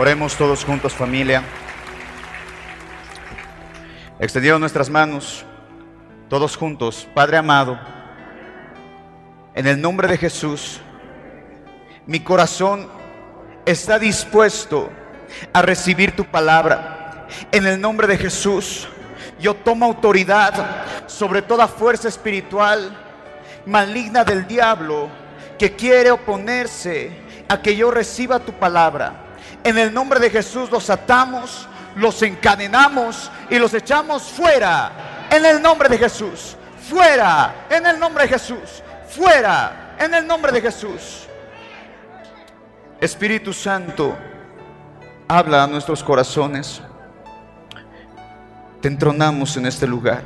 Oremos todos juntos familia. Extendieron nuestras manos, todos juntos. Padre amado, en el nombre de Jesús, mi corazón está dispuesto a recibir tu palabra. En el nombre de Jesús, yo tomo autoridad sobre toda fuerza espiritual maligna del diablo que quiere oponerse a que yo reciba tu palabra. En el nombre de Jesús los atamos, los encadenamos y los echamos fuera. En el nombre de Jesús, fuera. En el nombre de Jesús, fuera. En el nombre de Jesús. Espíritu Santo, habla a nuestros corazones. Te entronamos en este lugar.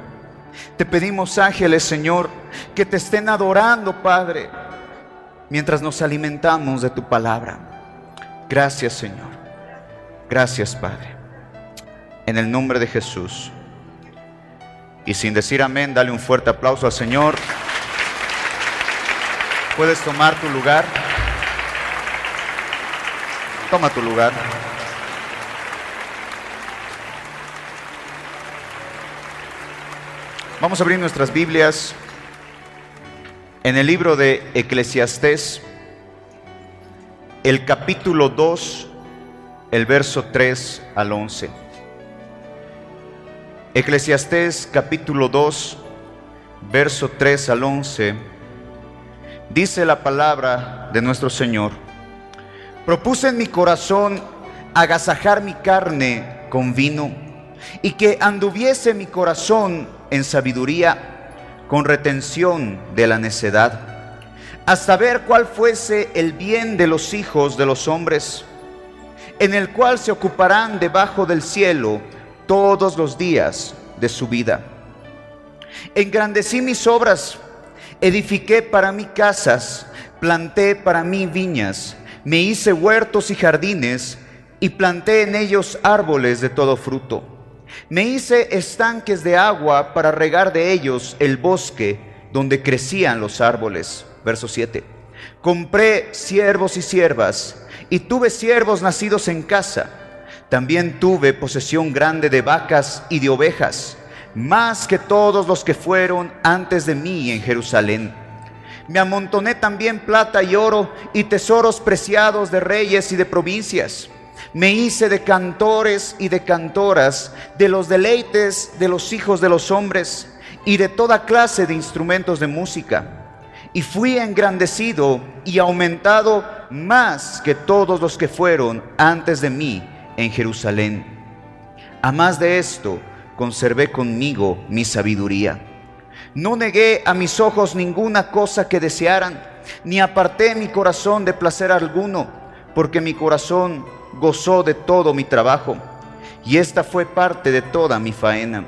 Te pedimos, ángeles, Señor, que te estén adorando, Padre, mientras nos alimentamos de tu palabra. Gracias, Señor. Gracias, Padre. En el nombre de Jesús. Y sin decir amén, dale un fuerte aplauso al Señor. Puedes tomar tu lugar. Toma tu lugar. Vamos a abrir nuestras Biblias en el libro de Eclesiastés, el capítulo 2, el verso 3 al 11. Eclesiastés capítulo 2, verso 3 al 11, dice la palabra de nuestro Señor. Propuse en mi corazón agasajar mi carne con vino y que anduviese mi corazón en sabiduría con retención de la necedad, hasta ver cuál fuese el bien de los hijos de los hombres, en el cual se ocuparán debajo del cielo todos los días de su vida. Engrandecí mis obras, edifiqué para mí casas, planté para mí viñas, me hice huertos y jardines, y planté en ellos árboles de todo fruto me hice estanques de agua para regar de ellos el bosque donde crecían los árboles. Verso 7. Compré siervos y siervas, y tuve siervos nacidos en casa. También tuve posesión grande de vacas y de ovejas, más que todos los que fueron antes de mí en Jerusalén. Me amontoné también plata y oro y tesoros preciados de reyes y de provincias me hice de cantores y de cantoras, de los deleites de los hijos de los hombres y de toda clase de instrumentos de música. Y fui engrandecido y aumentado más que todos los que fueron antes de mí en Jerusalén. A más de esto, conservé conmigo mi sabiduría. No negué a mis ojos ninguna cosa que desearan, ni aparté mi corazón de placer alguno, porque mi corazón gozó de todo mi trabajo, y esta fue parte de toda mi faena.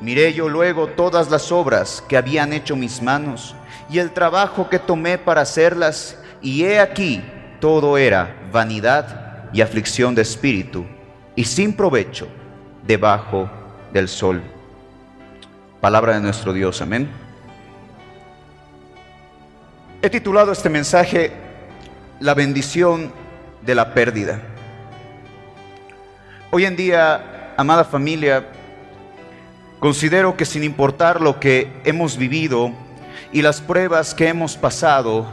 Miré yo luego todas las obras que habían hecho mis manos, y el trabajo que tomé para hacerlas, y he aquí, todo era vanidad y aflicción de espíritu, y sin provecho debajo del sol. Palabra de nuestro Dios, amén. He titulado este mensaje La bendición de la pérdida. Hoy en día, amada familia, considero que sin importar lo que hemos vivido y las pruebas que hemos pasado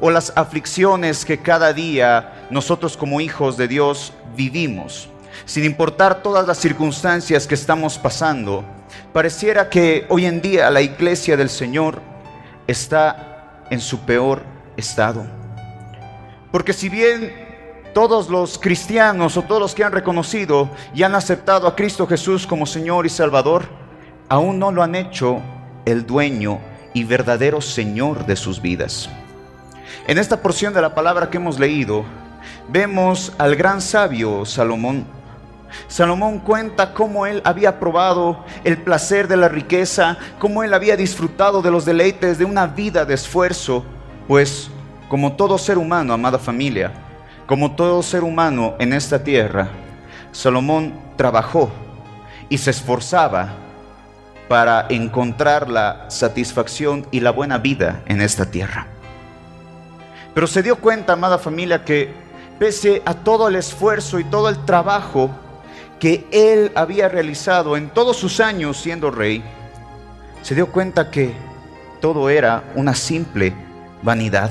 o las aflicciones que cada día nosotros como hijos de Dios vivimos, sin importar todas las circunstancias que estamos pasando, pareciera que hoy en día la iglesia del Señor está en su peor estado. Porque si bien todos los cristianos o todos los que han reconocido y han aceptado a Cristo Jesús como Señor y Salvador, aún no lo han hecho el dueño y verdadero Señor de sus vidas. En esta porción de la palabra que hemos leído, vemos al gran sabio Salomón. Salomón cuenta cómo él había probado el placer de la riqueza, cómo él había disfrutado de los deleites de una vida de esfuerzo, pues como todo ser humano, amada familia, como todo ser humano en esta tierra, Salomón trabajó y se esforzaba para encontrar la satisfacción y la buena vida en esta tierra. Pero se dio cuenta, amada familia, que pese a todo el esfuerzo y todo el trabajo que él había realizado en todos sus años siendo rey, se dio cuenta que todo era una simple vanidad.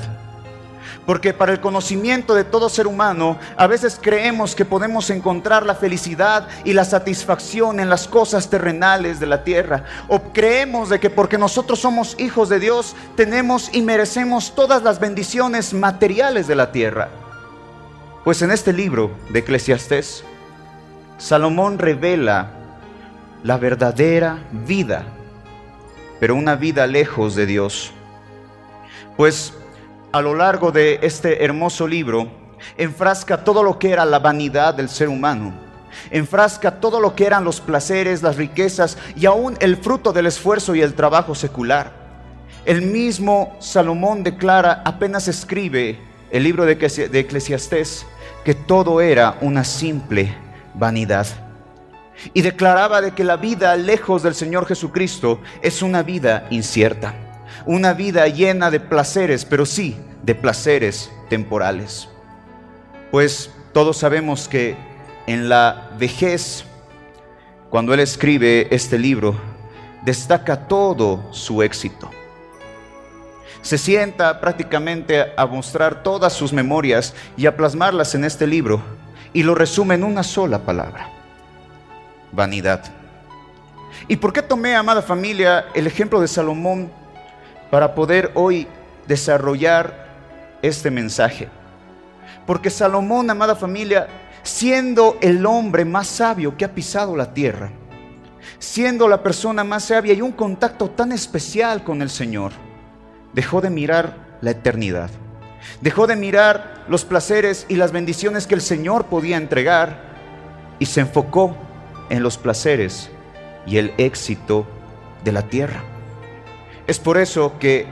Porque para el conocimiento de todo ser humano, a veces creemos que podemos encontrar la felicidad y la satisfacción en las cosas terrenales de la tierra. O creemos de que porque nosotros somos hijos de Dios, tenemos y merecemos todas las bendiciones materiales de la tierra. Pues en este libro de Eclesiastés, Salomón revela la verdadera vida, pero una vida lejos de Dios. Pues a lo largo de este hermoso libro, enfrasca todo lo que era la vanidad del ser humano, enfrasca todo lo que eran los placeres, las riquezas y aún el fruto del esfuerzo y el trabajo secular. El mismo Salomón declara, apenas escribe el libro de Eclesiastés, que todo era una simple vanidad. Y declaraba de que la vida lejos del Señor Jesucristo es una vida incierta una vida llena de placeres, pero sí de placeres temporales. Pues todos sabemos que en la vejez, cuando él escribe este libro, destaca todo su éxito. Se sienta prácticamente a mostrar todas sus memorias y a plasmarlas en este libro y lo resume en una sola palabra, vanidad. ¿Y por qué tomé, amada familia, el ejemplo de Salomón para poder hoy desarrollar este mensaje. Porque Salomón, amada familia, siendo el hombre más sabio que ha pisado la tierra, siendo la persona más sabia y un contacto tan especial con el Señor, dejó de mirar la eternidad, dejó de mirar los placeres y las bendiciones que el Señor podía entregar y se enfocó en los placeres y el éxito de la tierra. Es por eso que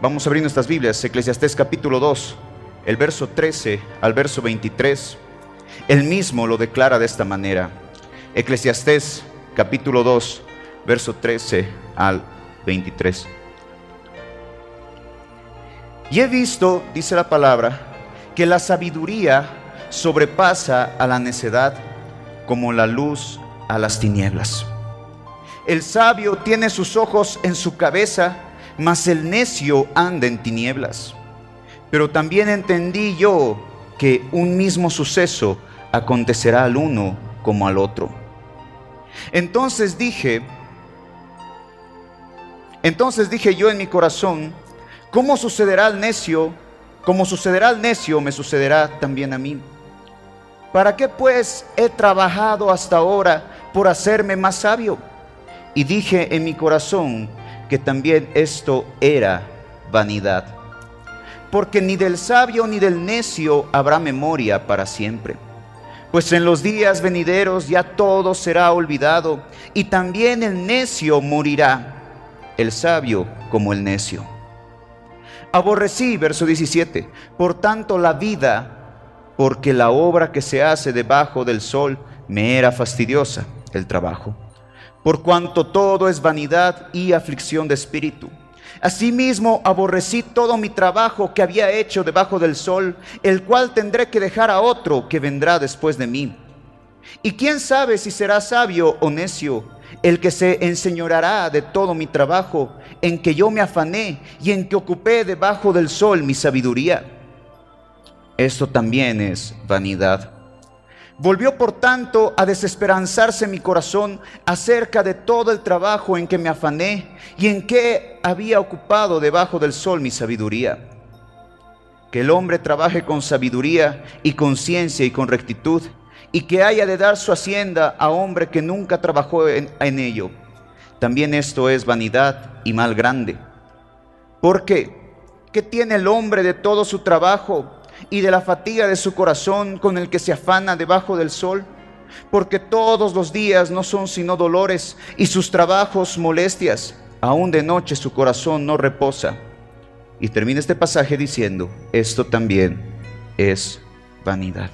vamos a abrir nuestras Biblias, Eclesiastés capítulo 2, el verso 13 al verso 23. Él mismo lo declara de esta manera. Eclesiastés capítulo 2, verso 13 al 23. Y he visto, dice la palabra, que la sabiduría sobrepasa a la necedad como la luz a las tinieblas. El sabio tiene sus ojos en su cabeza, mas el necio anda en tinieblas. Pero también entendí yo que un mismo suceso acontecerá al uno como al otro. Entonces dije, entonces dije yo en mi corazón, ¿cómo sucederá al necio? Como sucederá al necio, me sucederá también a mí. ¿Para qué pues he trabajado hasta ahora por hacerme más sabio? Y dije en mi corazón que también esto era vanidad. Porque ni del sabio ni del necio habrá memoria para siempre. Pues en los días venideros ya todo será olvidado y también el necio morirá, el sabio como el necio. Aborrecí, verso 17, por tanto la vida, porque la obra que se hace debajo del sol me era fastidiosa, el trabajo por cuanto todo es vanidad y aflicción de espíritu. Asimismo, aborrecí todo mi trabajo que había hecho debajo del sol, el cual tendré que dejar a otro que vendrá después de mí. Y quién sabe si será sabio o necio el que se enseñorará de todo mi trabajo, en que yo me afané y en que ocupé debajo del sol mi sabiduría. Esto también es vanidad. Volvió por tanto a desesperanzarse mi corazón acerca de todo el trabajo en que me afané y en que había ocupado debajo del sol mi sabiduría. Que el hombre trabaje con sabiduría y con ciencia y con rectitud, y que haya de dar su hacienda a hombre que nunca trabajó en, ello. También esto es vanidad y mal grande. Porque, ¿qué tiene el hombre de todo su trabajo? Y de la fatiga de su corazón con el que se afana debajo del sol, porque todos los días no son sino dolores y sus trabajos molestias, aún de noche su corazón no reposa. Y termina este pasaje diciendo, esto también es vanidad.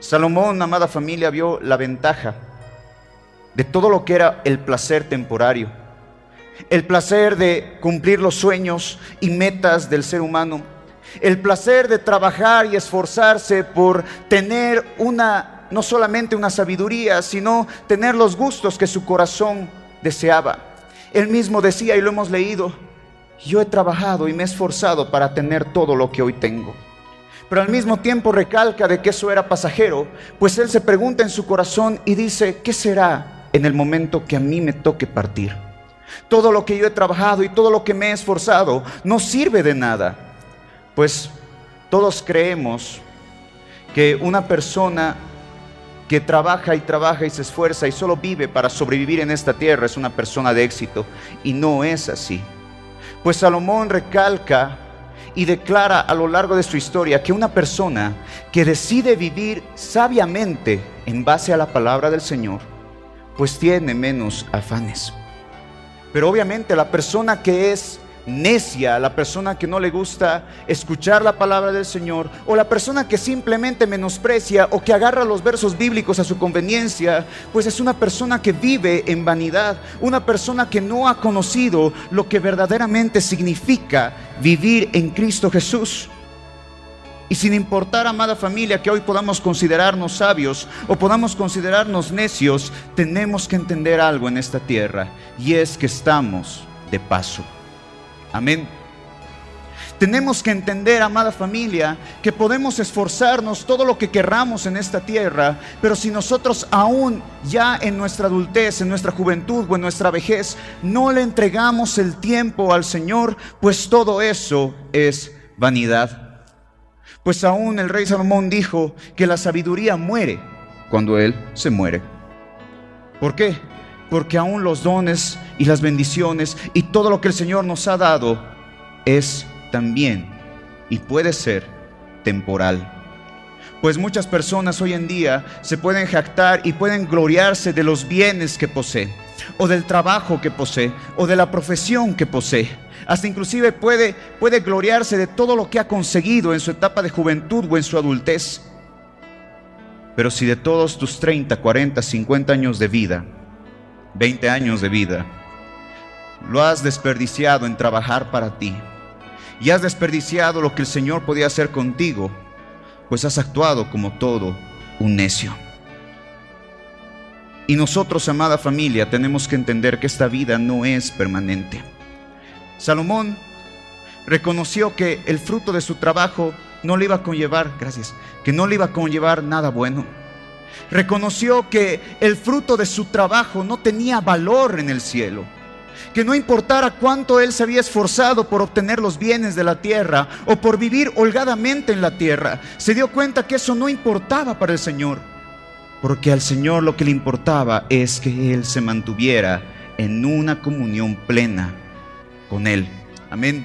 Salomón, amada familia, vio la ventaja de todo lo que era el placer temporario, el placer de cumplir los sueños y metas del ser humano El placer de trabajar y esforzarse por tener una, no solamente una sabiduría, sino tener los gustos que su corazón deseaba. Él mismo decía, y lo hemos leído, yo he trabajado y me he esforzado para tener todo lo que hoy tengo. Pero al mismo tiempo recalca de que eso era pasajero, pues él se pregunta en su corazón y dice, ¿qué será en el momento que a mí me toque partir? Todo lo que yo he trabajado y todo lo que me he esforzado no sirve de nada. Pues todos creemos que una persona que trabaja y trabaja y se esfuerza y solo vive para sobrevivir en esta tierra es una persona de éxito. Y no es así. Pues Salomón recalca y declara a lo largo de su historia que una persona que decide vivir sabiamente en base a la palabra del Señor, pues tiene menos afanes. Pero obviamente la persona que es necia, la persona que no le gusta escuchar la palabra del Señor, o la persona que simplemente menosprecia o que agarra los versos bíblicos a su conveniencia, pues es una persona que vive en vanidad, una persona que no ha conocido lo que verdaderamente significa vivir en Cristo Jesús. Y sin importar, amada familia, que hoy podamos considerarnos sabios o podamos considerarnos necios, tenemos que entender algo en esta tierra, y es que estamos de paso. Amén. Tenemos que entender, amada familia, que podemos esforzarnos todo lo que querramos en esta tierra, pero si nosotros aún ya en nuestra adultez, en nuestra juventud o en nuestra vejez no le entregamos el tiempo al Señor, pues todo eso es vanidad. Pues aún el rey Salomón dijo que la sabiduría muere cuando Él se muere. ¿Por qué? Porque aún los dones y las bendiciones y todo lo que el Señor nos ha dado es también y puede ser temporal. Pues muchas personas hoy en día se pueden jactar y pueden gloriarse de los bienes que posee, o del trabajo que posee, o de la profesión que posee. Hasta inclusive puede, puede gloriarse de todo lo que ha conseguido en su etapa de juventud o en su adultez. Pero si de todos tus 30, 40, 50 años de vida 20 años de vida, lo has desperdiciado en trabajar para ti y has desperdiciado lo que el Señor podía hacer contigo, pues has actuado como todo un necio. Y nosotros, amada familia, tenemos que entender que esta vida no es permanente. Salomón reconoció que el fruto de su trabajo no le iba a conllevar, gracias, que no le iba a conllevar nada bueno reconoció que el fruto de su trabajo no tenía valor en el cielo, que no importara cuánto él se había esforzado por obtener los bienes de la tierra o por vivir holgadamente en la tierra, se dio cuenta que eso no importaba para el Señor, porque al Señor lo que le importaba es que él se mantuviera en una comunión plena con él. Amén.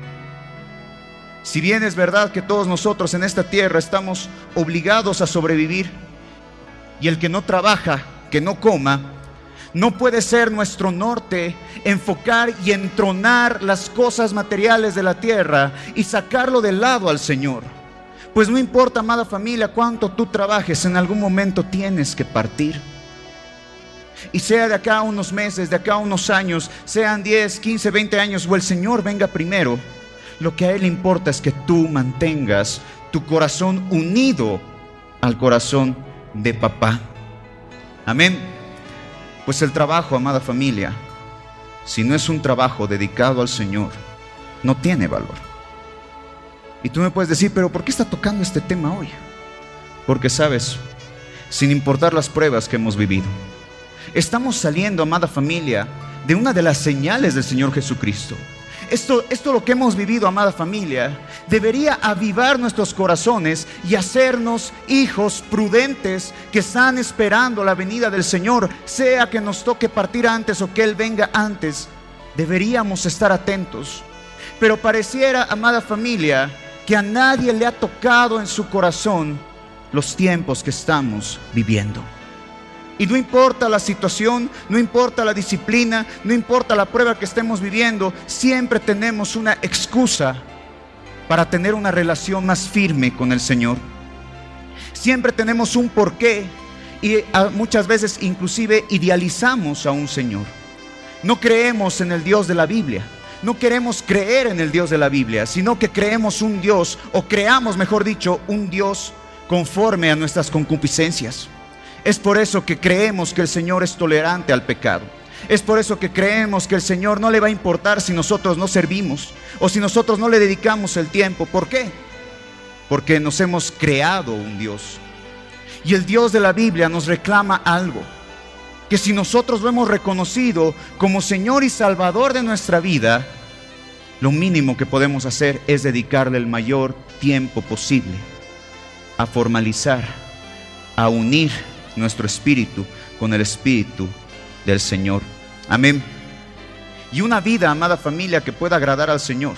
Si bien es verdad que todos nosotros en esta tierra estamos obligados a sobrevivir, y el que no trabaja, que no coma, no puede ser nuestro norte enfocar y entronar las cosas materiales de la tierra y sacarlo de lado al Señor. Pues no importa, amada familia, cuánto tú trabajes, en algún momento tienes que partir. Y sea de acá unos meses, de acá unos años, sean 10, 15, 20 años o el Señor venga primero, lo que a Él importa es que tú mantengas tu corazón unido al corazón de papá. Amén. Pues el trabajo, amada familia, si no es un trabajo dedicado al Señor, no tiene valor. Y tú me puedes decir, pero ¿por qué está tocando este tema hoy? Porque sabes, sin importar las pruebas que hemos vivido, estamos saliendo, amada familia, de una de las señales del Señor Jesucristo. Esto, esto lo que hemos vivido, amada familia, debería avivar nuestros corazones y hacernos hijos prudentes que están esperando la venida del Señor, sea que nos toque partir antes o que Él venga antes. Deberíamos estar atentos. Pero pareciera, amada familia, que a nadie le ha tocado en su corazón los tiempos que estamos viviendo. Y no importa la situación, no importa la disciplina, no importa la prueba que estemos viviendo, siempre tenemos una excusa para tener una relación más firme con el Señor. Siempre tenemos un porqué y ah, muchas veces inclusive idealizamos a un Señor. No creemos en el Dios de la Biblia. no queremos creer en el Dios de la Biblia, sino que creemos un Dios, o creamos, mejor dicho, un Dios conforme a nuestras concupiscencias. Es por eso que creemos que el Señor es tolerante al pecado. Es por eso que creemos que el Señor no le va a importar si nosotros no servimos o si nosotros no le dedicamos el tiempo. ¿Por qué? Porque nos hemos creado un Dios. Y el Dios de la Biblia nos reclama algo. Que si nosotros lo hemos reconocido como Señor y Salvador de nuestra vida, lo mínimo que podemos hacer es dedicarle el mayor tiempo posible a formalizar, a unir nuestro espíritu con el espíritu del Señor. Amén. Y una vida, amada familia, que pueda agradar al Señor,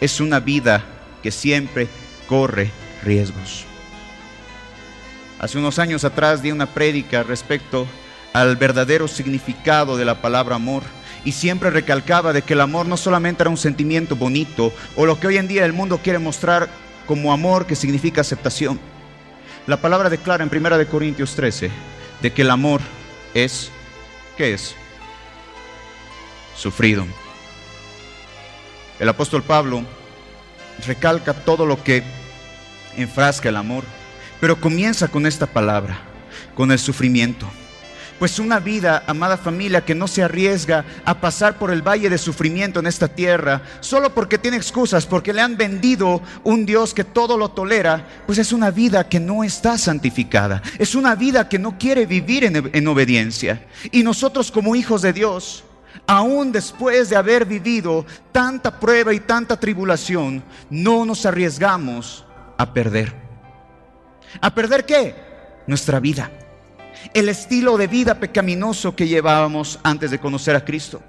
es una vida que siempre corre riesgos. Hace unos años atrás di una prédica respecto al verdadero significado de la palabra amor y siempre recalcaba de que el amor no solamente era un sentimiento bonito o lo que hoy en día el mundo quiere mostrar como amor que significa aceptación. La palabra declara en 1 Corintios 13 de que el amor es, ¿qué es? Sufrido. El apóstol Pablo recalca todo lo que enfrasca el amor, pero comienza con esta palabra, con el sufrimiento. Pues una vida, amada familia, que no se arriesga a pasar por el valle de sufrimiento en esta tierra, solo porque tiene excusas, porque le han vendido un Dios que todo lo tolera, pues es una vida que no está santificada. Es una vida que no quiere vivir en, en obediencia. Y nosotros como hijos de Dios, aún después de haber vivido tanta prueba y tanta tribulación, no nos arriesgamos a perder. ¿A perder qué? Nuestra vida el estilo de vida pecaminoso que llevábamos antes de conocer a Cristo.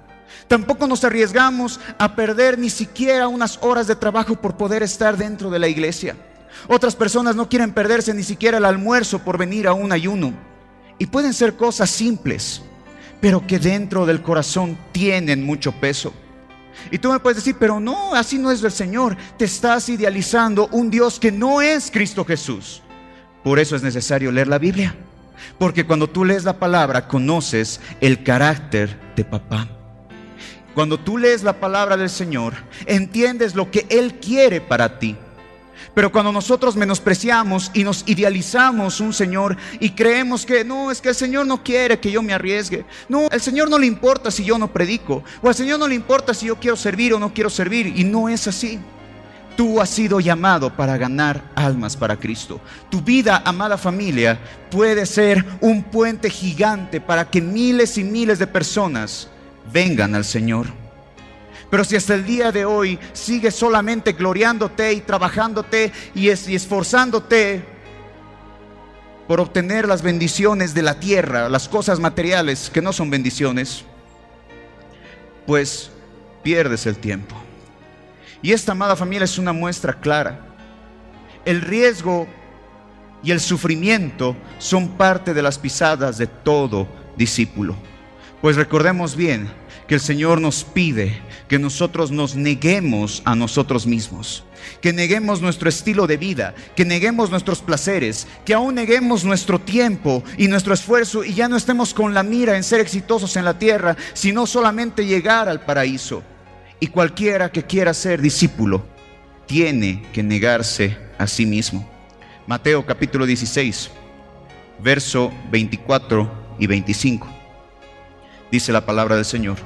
Tampoco nos arriesgamos a perder ni siquiera unas horas de trabajo por poder estar dentro de la iglesia. Otras personas no quieren perderse ni siquiera el almuerzo por venir a un ayuno. Y pueden ser cosas simples, pero que dentro del corazón tienen mucho peso. Y tú me puedes decir, pero no, así no es el Señor. Te estás idealizando un Dios que no es Cristo Jesús. Por eso es necesario leer la Biblia. Porque cuando tú lees la palabra, conoces el carácter de papá. Cuando tú lees la palabra del Señor, entiendes lo que Él quiere para ti. Pero cuando nosotros menospreciamos y nos idealizamos un Señor y creemos que no, es que el Señor no quiere que yo me arriesgue. No, el Señor no le importa si yo no predico. O al Señor no le importa si yo quiero servir o no quiero servir. Y no es así. Tú has sido llamado para ganar almas para Cristo. Tu vida, amada familia, puede ser un puente gigante para que miles y miles de personas vengan al Señor. Pero si hasta el día de hoy sigues solamente gloriándote y trabajándote y, esforzándote por obtener las bendiciones de la tierra, las cosas materiales que no son bendiciones, pues pierdes el tiempo. Y esta amada familia es una muestra clara. El riesgo y el sufrimiento son parte de las pisadas de todo discípulo. Pues recordemos bien que el Señor nos pide que nosotros nos neguemos a nosotros mismos, que neguemos nuestro estilo de vida, que neguemos nuestros placeres, que aún neguemos nuestro tiempo y nuestro esfuerzo y ya no estemos con la mira en ser exitosos en la tierra, sino solamente llegar al paraíso. Y cualquiera que quiera ser discípulo tiene que negarse a sí mismo. Mateo capítulo 16, verso 24 y 25. Dice la palabra del Señor.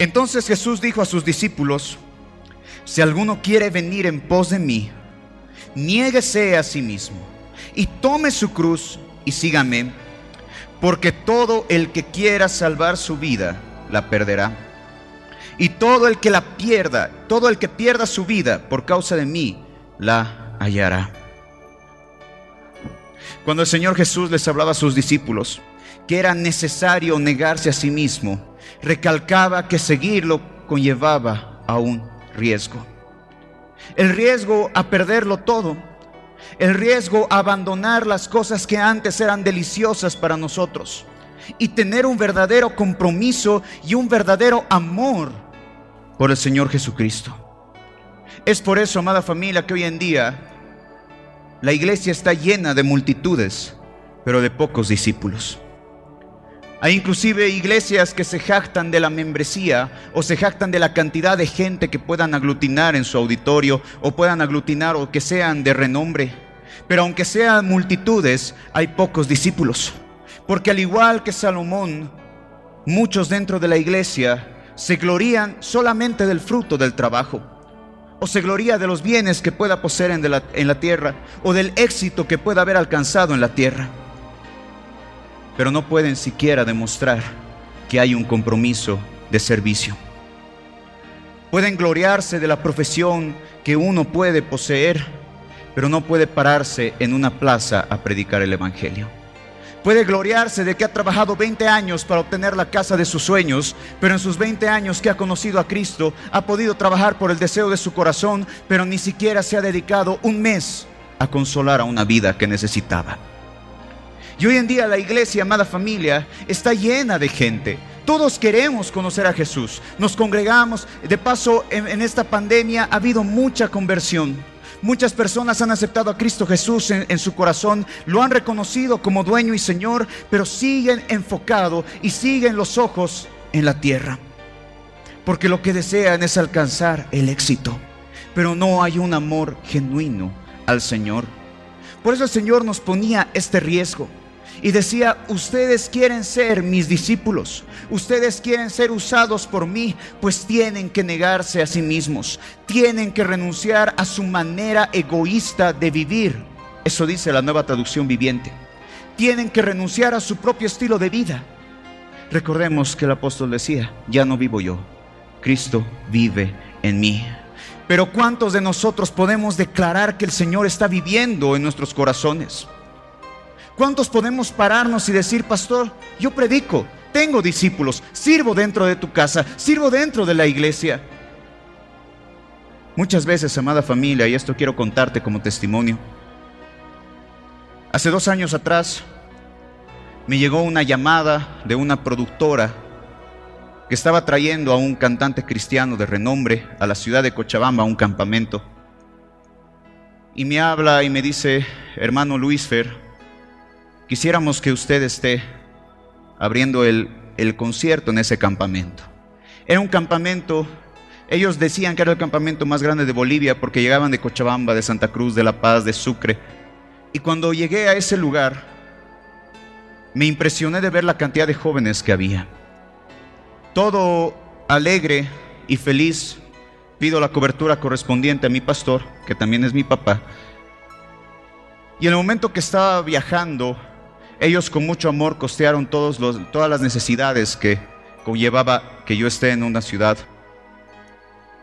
Entonces Jesús dijo a sus discípulos, si alguno quiere venir en pos de mí, niéguese a sí mismo y tome su cruz y sígame porque todo el que quiera salvar su vida, la perderá. Y todo el que la pierda, todo el que pierda su vida por causa de mí, la hallará. Cuando el Señor Jesús les hablaba a sus discípulos que era necesario negarse a sí mismo, recalcaba que seguirlo conllevaba a un riesgo. El riesgo a perderlo todo el riesgo a abandonar las cosas que antes eran deliciosas para nosotros y tener un verdadero compromiso y un verdadero amor por el Señor Jesucristo. Es por eso, amada familia, que hoy en día la iglesia está llena de multitudes, pero de pocos discípulos. Hay inclusive iglesias que se jactan de la membresía o se jactan de la cantidad de gente que puedan aglutinar en su auditorio o puedan aglutinar o que sean de renombre. Pero aunque sean multitudes, hay pocos discípulos. Porque al igual que Salomón, muchos dentro de la iglesia se glorían solamente del fruto del trabajo. O se gloría de los bienes que pueda poseer en la, en la tierra o del éxito que pueda haber alcanzado en la tierra pero no pueden siquiera demostrar que hay un compromiso de servicio. Pueden gloriarse de la profesión que uno puede poseer, pero no puede pararse en una plaza a predicar el Evangelio. Puede gloriarse de que ha trabajado 20 años para obtener la casa de sus sueños, pero en sus 20 años que ha conocido a Cristo ha podido trabajar por el deseo de su corazón, pero ni siquiera se ha dedicado un mes a consolar a una vida que necesitaba. Y hoy en día la iglesia, amada familia, está llena de gente. Todos queremos conocer a Jesús. Nos congregamos. De paso, en, esta pandemia ha habido mucha conversión. Muchas personas han aceptado a Cristo Jesús en, en, su corazón, lo han reconocido como dueño y Señor, pero siguen enfocados y siguen los ojos en la tierra. Porque lo que desean es alcanzar el éxito, pero no hay un amor genuino al Señor. Por eso el Señor nos ponía este riesgo y decía, ustedes quieren ser mis discípulos, ustedes quieren ser usados por mí, pues tienen que negarse a sí mismos, tienen que renunciar a su manera egoísta de vivir. Eso dice la nueva traducción viviente. Tienen que renunciar a su propio estilo de vida. Recordemos que el apóstol decía, ya no vivo yo, Cristo vive en mí. Pero ¿cuántos de nosotros podemos declarar que el Señor está viviendo en nuestros corazones? ¿Cuántos podemos pararnos y decir, pastor, yo predico, tengo discípulos, sirvo dentro de tu casa, sirvo dentro de la iglesia? Muchas veces, amada familia, y esto quiero contarte como testimonio, hace dos años atrás me llegó una llamada de una productora que estaba trayendo a un cantante cristiano de renombre a la ciudad de Cochabamba a un campamento. Y me habla y me dice, hermano Luis Fer, Quisiéramos que usted esté abriendo el, concierto en ese campamento. Era un campamento, ellos decían que era el campamento más grande de Bolivia porque llegaban de Cochabamba, de Santa Cruz, de La Paz, de Sucre. Y cuando llegué a ese lugar, me impresioné de ver la cantidad de jóvenes que había. Todo alegre y feliz, pido la cobertura correspondiente a mi pastor, que también es mi papá. Y en el momento que estaba viajando ellos con mucho amor costearon todas las necesidades que conllevaba que yo esté en una ciudad.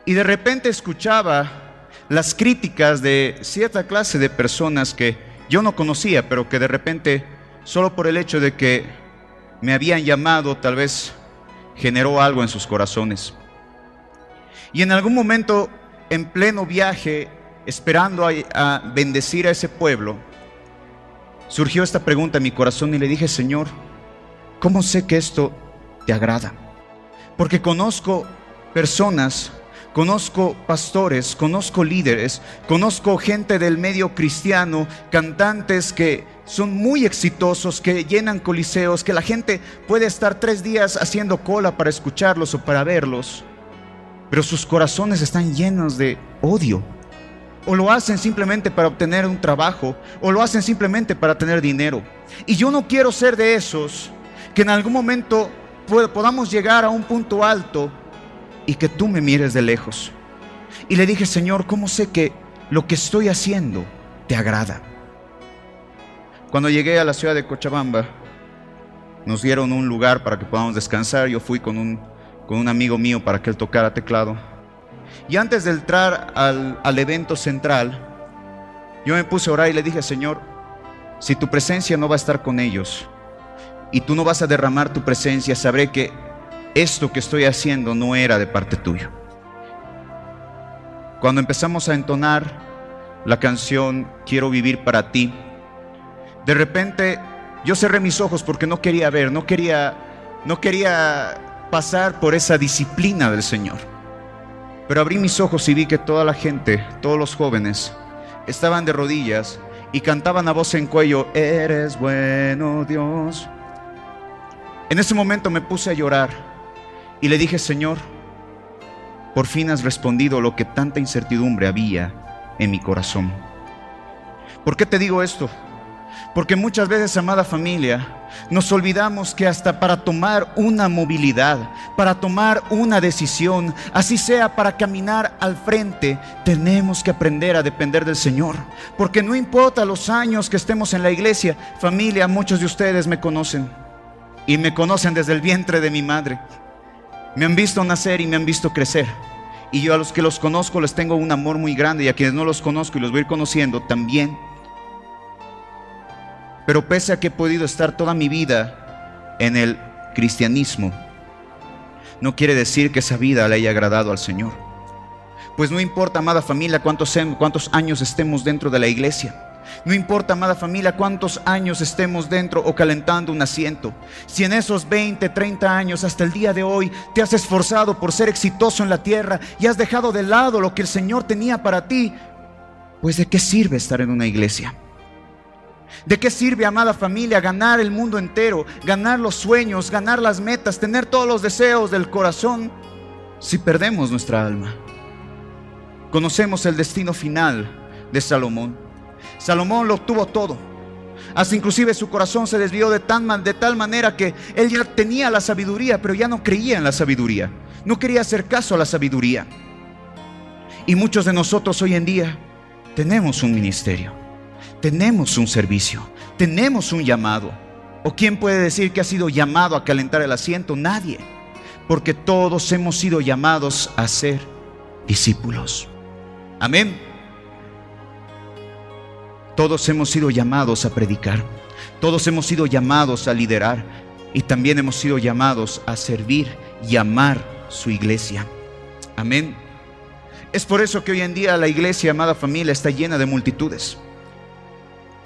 Y de repente escuchaba las críticas de cierta clase de personas que yo no conocía, pero que de repente, solo por el hecho de que me habían llamado, tal vez generó algo en sus corazones. Y en algún momento, en pleno viaje, esperando a bendecir a ese pueblo, surgió esta pregunta en mi corazón y le dije, Señor, ¿cómo sé que esto te agrada? Porque conozco personas, conozco pastores, conozco líderes, conozco gente del medio cristiano, cantantes que son muy exitosos, que llenan coliseos, que la gente puede estar tres días haciendo cola para escucharlos o para verlos, pero sus corazones están llenos de odio o lo hacen simplemente para obtener un trabajo, o lo hacen simplemente para tener dinero. Y yo no quiero ser de esos que en algún momento podamos llegar a un punto alto y que tú me mires de lejos. Y le dije, Señor, ¿cómo sé que lo que estoy haciendo te agrada? Cuando llegué a la ciudad de Cochabamba, nos dieron un lugar para que podamos descansar. Yo fui con un, con un amigo mío para que él tocara teclado. Y antes de entrar al, evento central, yo me puse a orar y le dije, Señor, si tu presencia no va a estar con ellos y tú no vas a derramar tu presencia, sabré que esto que estoy haciendo no era de parte tuya. Cuando empezamos a entonar la canción Quiero vivir para ti, de repente yo cerré mis ojos porque no quería ver, no quería no quería pasar por esa disciplina del Señor. Pero abrí mis ojos y vi que toda la gente, todos los jóvenes, estaban de rodillas y cantaban a voz en cuello, eres bueno Dios. En ese momento me puse a llorar y le dije, Señor, por fin has respondido lo que tanta incertidumbre había en mi corazón. ¿Por qué te digo esto? Porque muchas veces, amada familia, nos olvidamos que hasta para tomar una movilidad, para tomar una decisión, así sea para caminar al frente, tenemos que aprender a depender del Señor. Porque no importa los años que estemos en la iglesia, familia, muchos de ustedes me conocen y me conocen desde el vientre de mi madre. Me han visto nacer y me han visto crecer. Y yo a los que los conozco les tengo un amor muy grande y a quienes no los conozco y los voy a ir conociendo también pero pese a que he podido estar toda mi vida en el cristianismo, no quiere decir que esa vida le haya agradado al Señor. Pues no importa, amada familia, cuántos, cuántos años estemos dentro de la iglesia. No importa, amada familia, cuántos años estemos dentro o calentando un asiento. Si en esos 20, 30 años hasta el día de hoy te has esforzado por ser exitoso en la tierra y has dejado de lado lo que el Señor tenía para ti, pues de qué sirve estar en una iglesia? ¿De qué sirve, amada familia, ganar el mundo entero, ganar los sueños, ganar las metas, tener todos los deseos del corazón si perdemos nuestra alma? Conocemos el destino final de Salomón. Salomón lo tuvo todo. Hasta inclusive su corazón se desvió de, tan, de tal manera que él ya tenía la sabiduría, pero ya no creía en la sabiduría. No quería hacer caso a la sabiduría. Y muchos de nosotros hoy en día tenemos un ministerio tenemos un servicio, tenemos un llamado. ¿O quién puede decir que ha sido llamado a calentar el asiento? Nadie. Porque todos hemos sido llamados a ser discípulos. Amén. Todos hemos sido llamados a predicar. Todos hemos sido llamados a liderar. Y también hemos sido llamados a servir y amar su iglesia. Amén. Es por eso que hoy en día la iglesia, amada familia, está llena de multitudes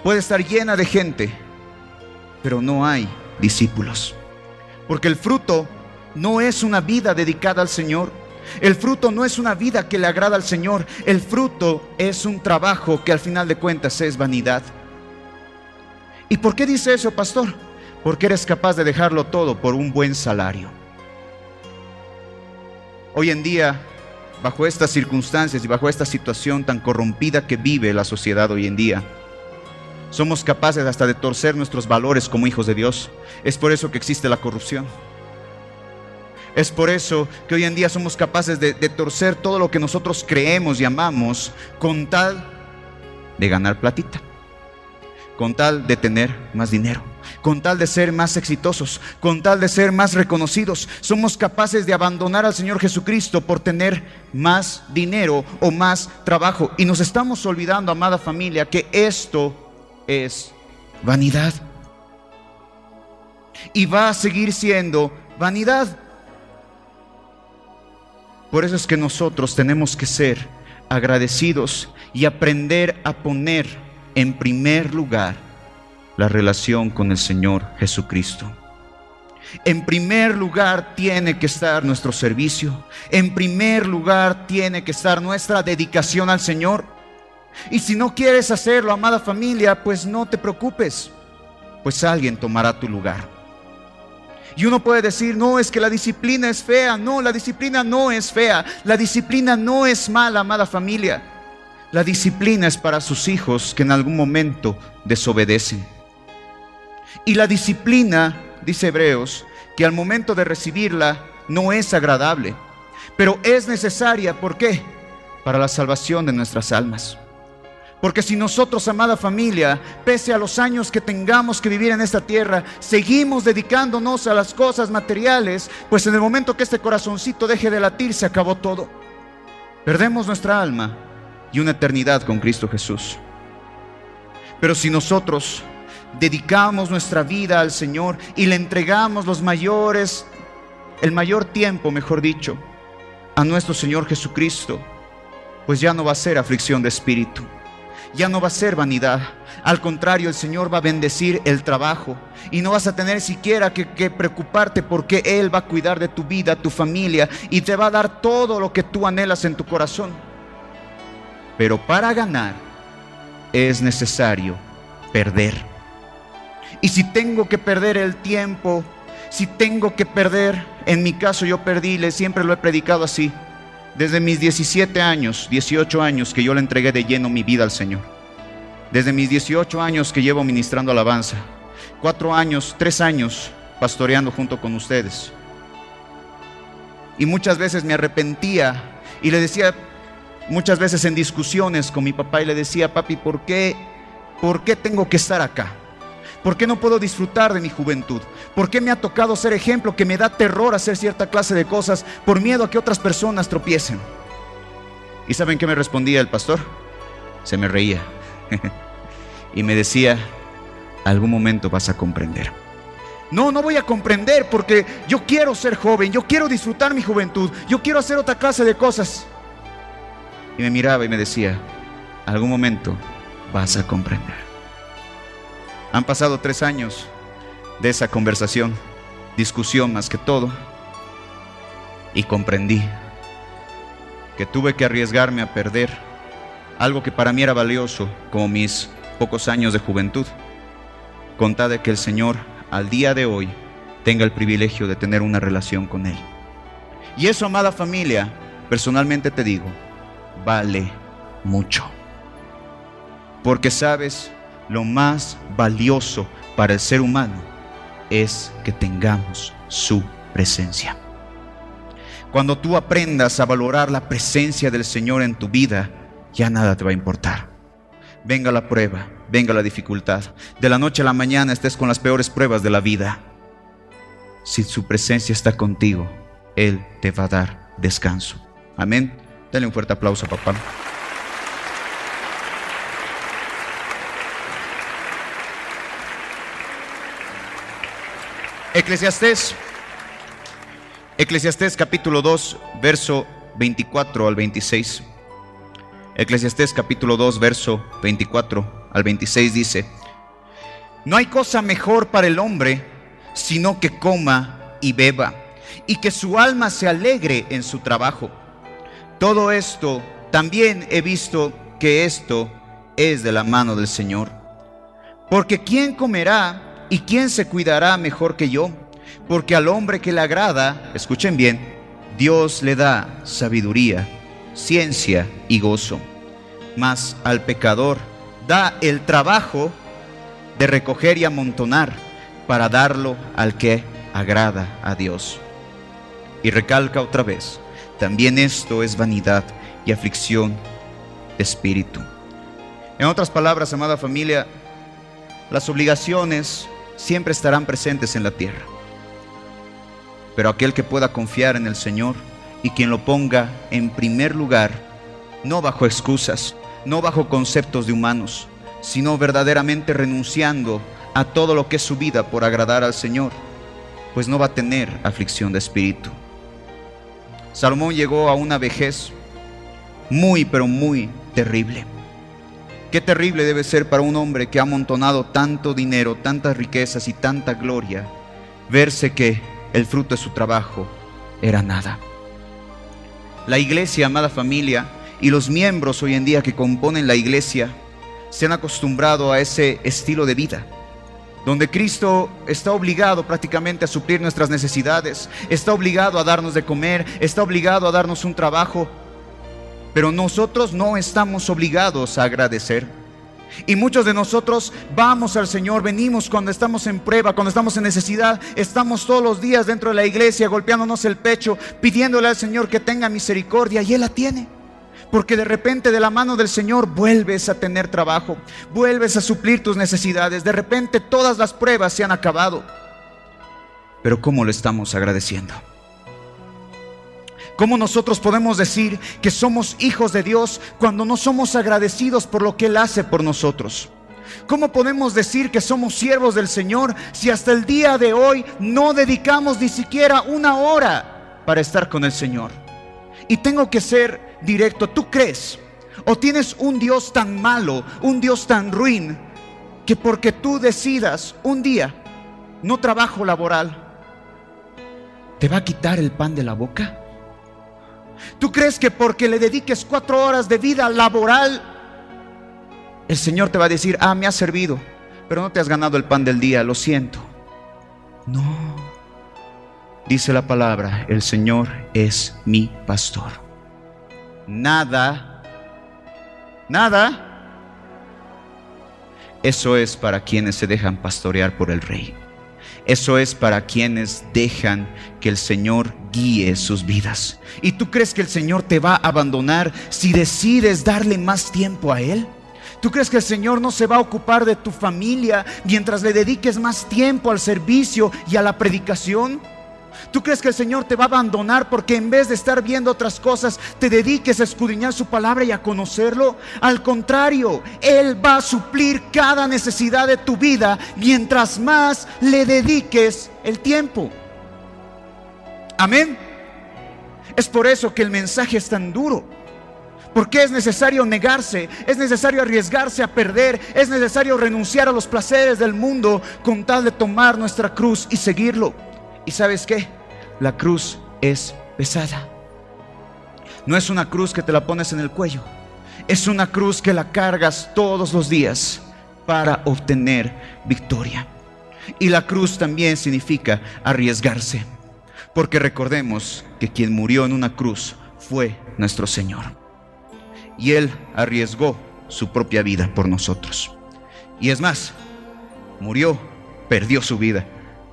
puede estar llena de gente, pero no hay discípulos. Porque el fruto no es una vida dedicada al Señor. El fruto no es una vida que le agrada al Señor. El fruto es un trabajo que al final de cuentas es vanidad. ¿Y por qué dice eso, pastor? Porque eres capaz de dejarlo todo por un buen salario. Hoy en día, bajo estas circunstancias y bajo esta situación tan corrompida que vive la sociedad hoy en día, somos capaces hasta de torcer nuestros valores como hijos de Dios. Es por eso que existe la corrupción. Es por eso que hoy en día somos capaces de, torcer todo lo que nosotros creemos y amamos con tal de ganar platita, con tal de tener más dinero, con tal de ser más exitosos, con tal de ser más reconocidos. Somos capaces de abandonar al Señor Jesucristo por tener más dinero o más trabajo. Y nos estamos olvidando, amada familia, que esto es vanidad. Y va a seguir siendo vanidad. Por eso es que nosotros tenemos que ser agradecidos y aprender a poner en primer lugar la relación con el Señor Jesucristo. En primer lugar tiene que estar nuestro servicio. En primer lugar tiene que estar nuestra dedicación al Señor. Y si no quieres hacerlo, amada familia, pues no te preocupes, pues alguien tomará tu lugar. Y uno puede decir, no, es que la disciplina es fea. No, la disciplina no es fea. La disciplina no es mala, amada familia. La disciplina es para sus hijos que en algún momento desobedecen. Y la disciplina, dice Hebreos, que al momento de recibirla no es agradable, pero es necesaria. ¿Por qué? Para la salvación de nuestras almas. Porque si nosotros, amada familia, pese a los años que tengamos que vivir en esta tierra, seguimos dedicándonos a las cosas materiales, pues en el momento que este corazoncito deje de latir, se acabó todo. Perdemos nuestra alma y una eternidad con Cristo Jesús. Pero si nosotros dedicamos nuestra vida al Señor y le entregamos los mayores, el mayor tiempo, mejor dicho, a nuestro Señor Jesucristo, pues ya no va a ser aflicción de espíritu ya no va a ser vanidad. Al contrario, el Señor va a bendecir el trabajo y no vas a tener siquiera que, preocuparte porque Él va a cuidar de tu vida, tu familia y te va a dar todo lo que tú anhelas en tu corazón. Pero para ganar es necesario perder. Y si tengo que perder el tiempo si tengo que perder, en mi caso yo perdí, siempre lo he predicado así, desde mis 17 años, 18 años que yo le entregué de lleno mi vida al Señor. Desde mis 18 años que llevo ministrando alabanza. Cuatro años, tres años pastoreando junto con ustedes. Y muchas veces me arrepentía y le decía, muchas veces en discusiones con mi papá y le decía, papi, ¿por qué, por qué tengo que estar acá? ¿Por qué no puedo disfrutar de mi juventud? ¿Por qué me ha tocado ser ejemplo que me da terror hacer cierta clase de cosas por miedo a que otras personas tropiecen? ¿Y saben qué me respondía el pastor? Se me reía y me decía, algún momento vas a comprender. No, no voy a comprender porque yo quiero ser joven, yo quiero disfrutar mi juventud, yo quiero hacer otra clase de cosas. Y me miraba y me decía, algún momento vas a comprender. Han pasado tres años de esa conversación, discusión más que todo, y comprendí que tuve que arriesgarme a perder algo que para mí era valioso, como mis pocos años de juventud, con de que el Señor al día de hoy tenga el privilegio de tener una relación con Él. Y eso, amada familia, personalmente te digo, vale mucho. Porque sabes, lo más valioso para el ser humano es que tengamos su presencia. Cuando tú aprendas a valorar la presencia del Señor en tu vida, ya nada te va a importar. Venga la prueba, venga la dificultad. De la noche a la mañana estés con las peores pruebas de la vida. Si su presencia está contigo, Él te va a dar descanso. Amén. Dale un fuerte aplauso, papá. Eclesiastés, Eclesiastés capítulo 2, verso 24 al 26. Eclesiastés capítulo 2, verso 24 al 26 dice, No hay cosa mejor para el hombre sino que coma y beba, y que su alma se alegre en su trabajo. Todo esto también he visto que esto es de la mano del Señor. Porque ¿quién comerá ¿Y quién se cuidará mejor que yo? Porque al hombre que le agrada, escuchen bien, Dios le da sabiduría, ciencia y gozo. Mas al pecador da el trabajo de recoger y amontonar para darlo al que agrada a Dios. Y recalca otra vez, también esto es vanidad y aflicción de espíritu. En otras palabras, amada familia, las obligaciones siempre estarán presentes en la tierra. Pero aquel que pueda confiar en el Señor y quien lo ponga en primer lugar, no bajo excusas, no bajo conceptos de humanos, sino verdaderamente renunciando a todo lo que es su vida por agradar al Señor, pues no va a tener aflicción de espíritu. Salomón llegó a una vejez muy, pero muy terrible. Qué terrible debe ser para un hombre que ha amontonado tanto dinero, tantas riquezas y tanta gloria, verse que el fruto de su trabajo era nada. La iglesia, amada familia, y los miembros hoy en día que componen la iglesia se han acostumbrado a ese estilo de vida, donde Cristo está obligado prácticamente a suplir nuestras necesidades, está obligado a darnos de comer, está obligado a darnos un trabajo, pero nosotros no estamos obligados a agradecer. Y muchos de nosotros vamos al Señor, venimos cuando estamos en prueba, cuando estamos en necesidad, estamos todos los días dentro de la iglesia golpeándonos el pecho, pidiéndole al Señor que tenga misericordia y Él la tiene. Porque de repente de la mano del Señor vuelves a tener trabajo, vuelves a suplir tus necesidades, de repente todas las pruebas se han acabado. Pero ¿cómo lo estamos agradeciendo? ¿Cómo nosotros podemos decir que somos hijos de Dios cuando no somos agradecidos por lo que Él hace por nosotros? ¿Cómo podemos decir que somos siervos del Señor si hasta el día de hoy no dedicamos ni siquiera una hora para estar con el Señor? Y tengo que ser directo, ¿tú crees? ¿O tienes un Dios tan malo, un Dios tan ruin, que porque tú decidas un día no trabajo laboral, te va a quitar el pan de la boca? ¿Tú crees que porque le dediques cuatro horas de vida laboral, el Señor te va a decir, ah, me has servido, pero no te has ganado el pan del día, lo siento? No, dice la palabra, el Señor es mi pastor. Nada, nada. Eso es para quienes se dejan pastorear por el rey. Eso es para quienes dejan que el Señor guíe sus vidas. ¿Y tú crees que el Señor te va a abandonar si decides darle más tiempo a Él? ¿Tú crees que el Señor no se va a ocupar de tu familia mientras le dediques más tiempo al servicio y a la predicación? ¿Tú crees que el Señor te va a abandonar porque en vez de estar viendo otras cosas, te dediques a escudriñar su palabra y a conocerlo? Al contrario, Él va a suplir cada necesidad de tu vida mientras más le dediques el tiempo. Amén. Es por eso que el mensaje es tan duro. Porque es necesario negarse, es necesario arriesgarse a perder, es necesario renunciar a los placeres del mundo con tal de tomar nuestra cruz y seguirlo. ¿Y sabes qué? La cruz es pesada. No es una cruz que te la pones en el cuello. Es una cruz que la cargas todos los días para obtener victoria. Y la cruz también significa arriesgarse. Porque recordemos que quien murió en una cruz fue nuestro Señor. Y Él arriesgó su propia vida por nosotros. Y es más, murió, perdió su vida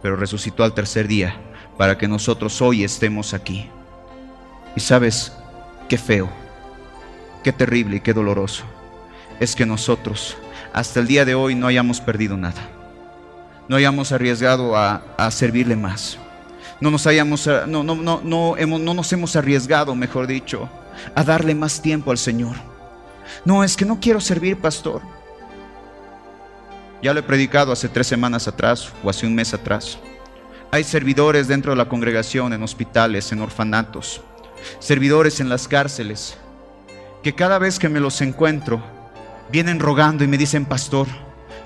pero resucitó al tercer día para que nosotros hoy estemos aquí. Y sabes, qué feo, qué terrible y qué doloroso es que nosotros hasta el día de hoy no hayamos perdido nada. No hayamos arriesgado a, servirle más. No nos hayamos, no, no, no, no, hemos, no nos hemos arriesgado, mejor dicho, a darle más tiempo al Señor. No, es que no quiero servir, pastor. Ya lo he predicado hace tres semanas atrás o hace un mes atrás. Hay servidores dentro de la congregación, en hospitales, en orfanatos, servidores en las cárceles, que cada vez que me los encuentro, vienen rogando y me dicen, pastor,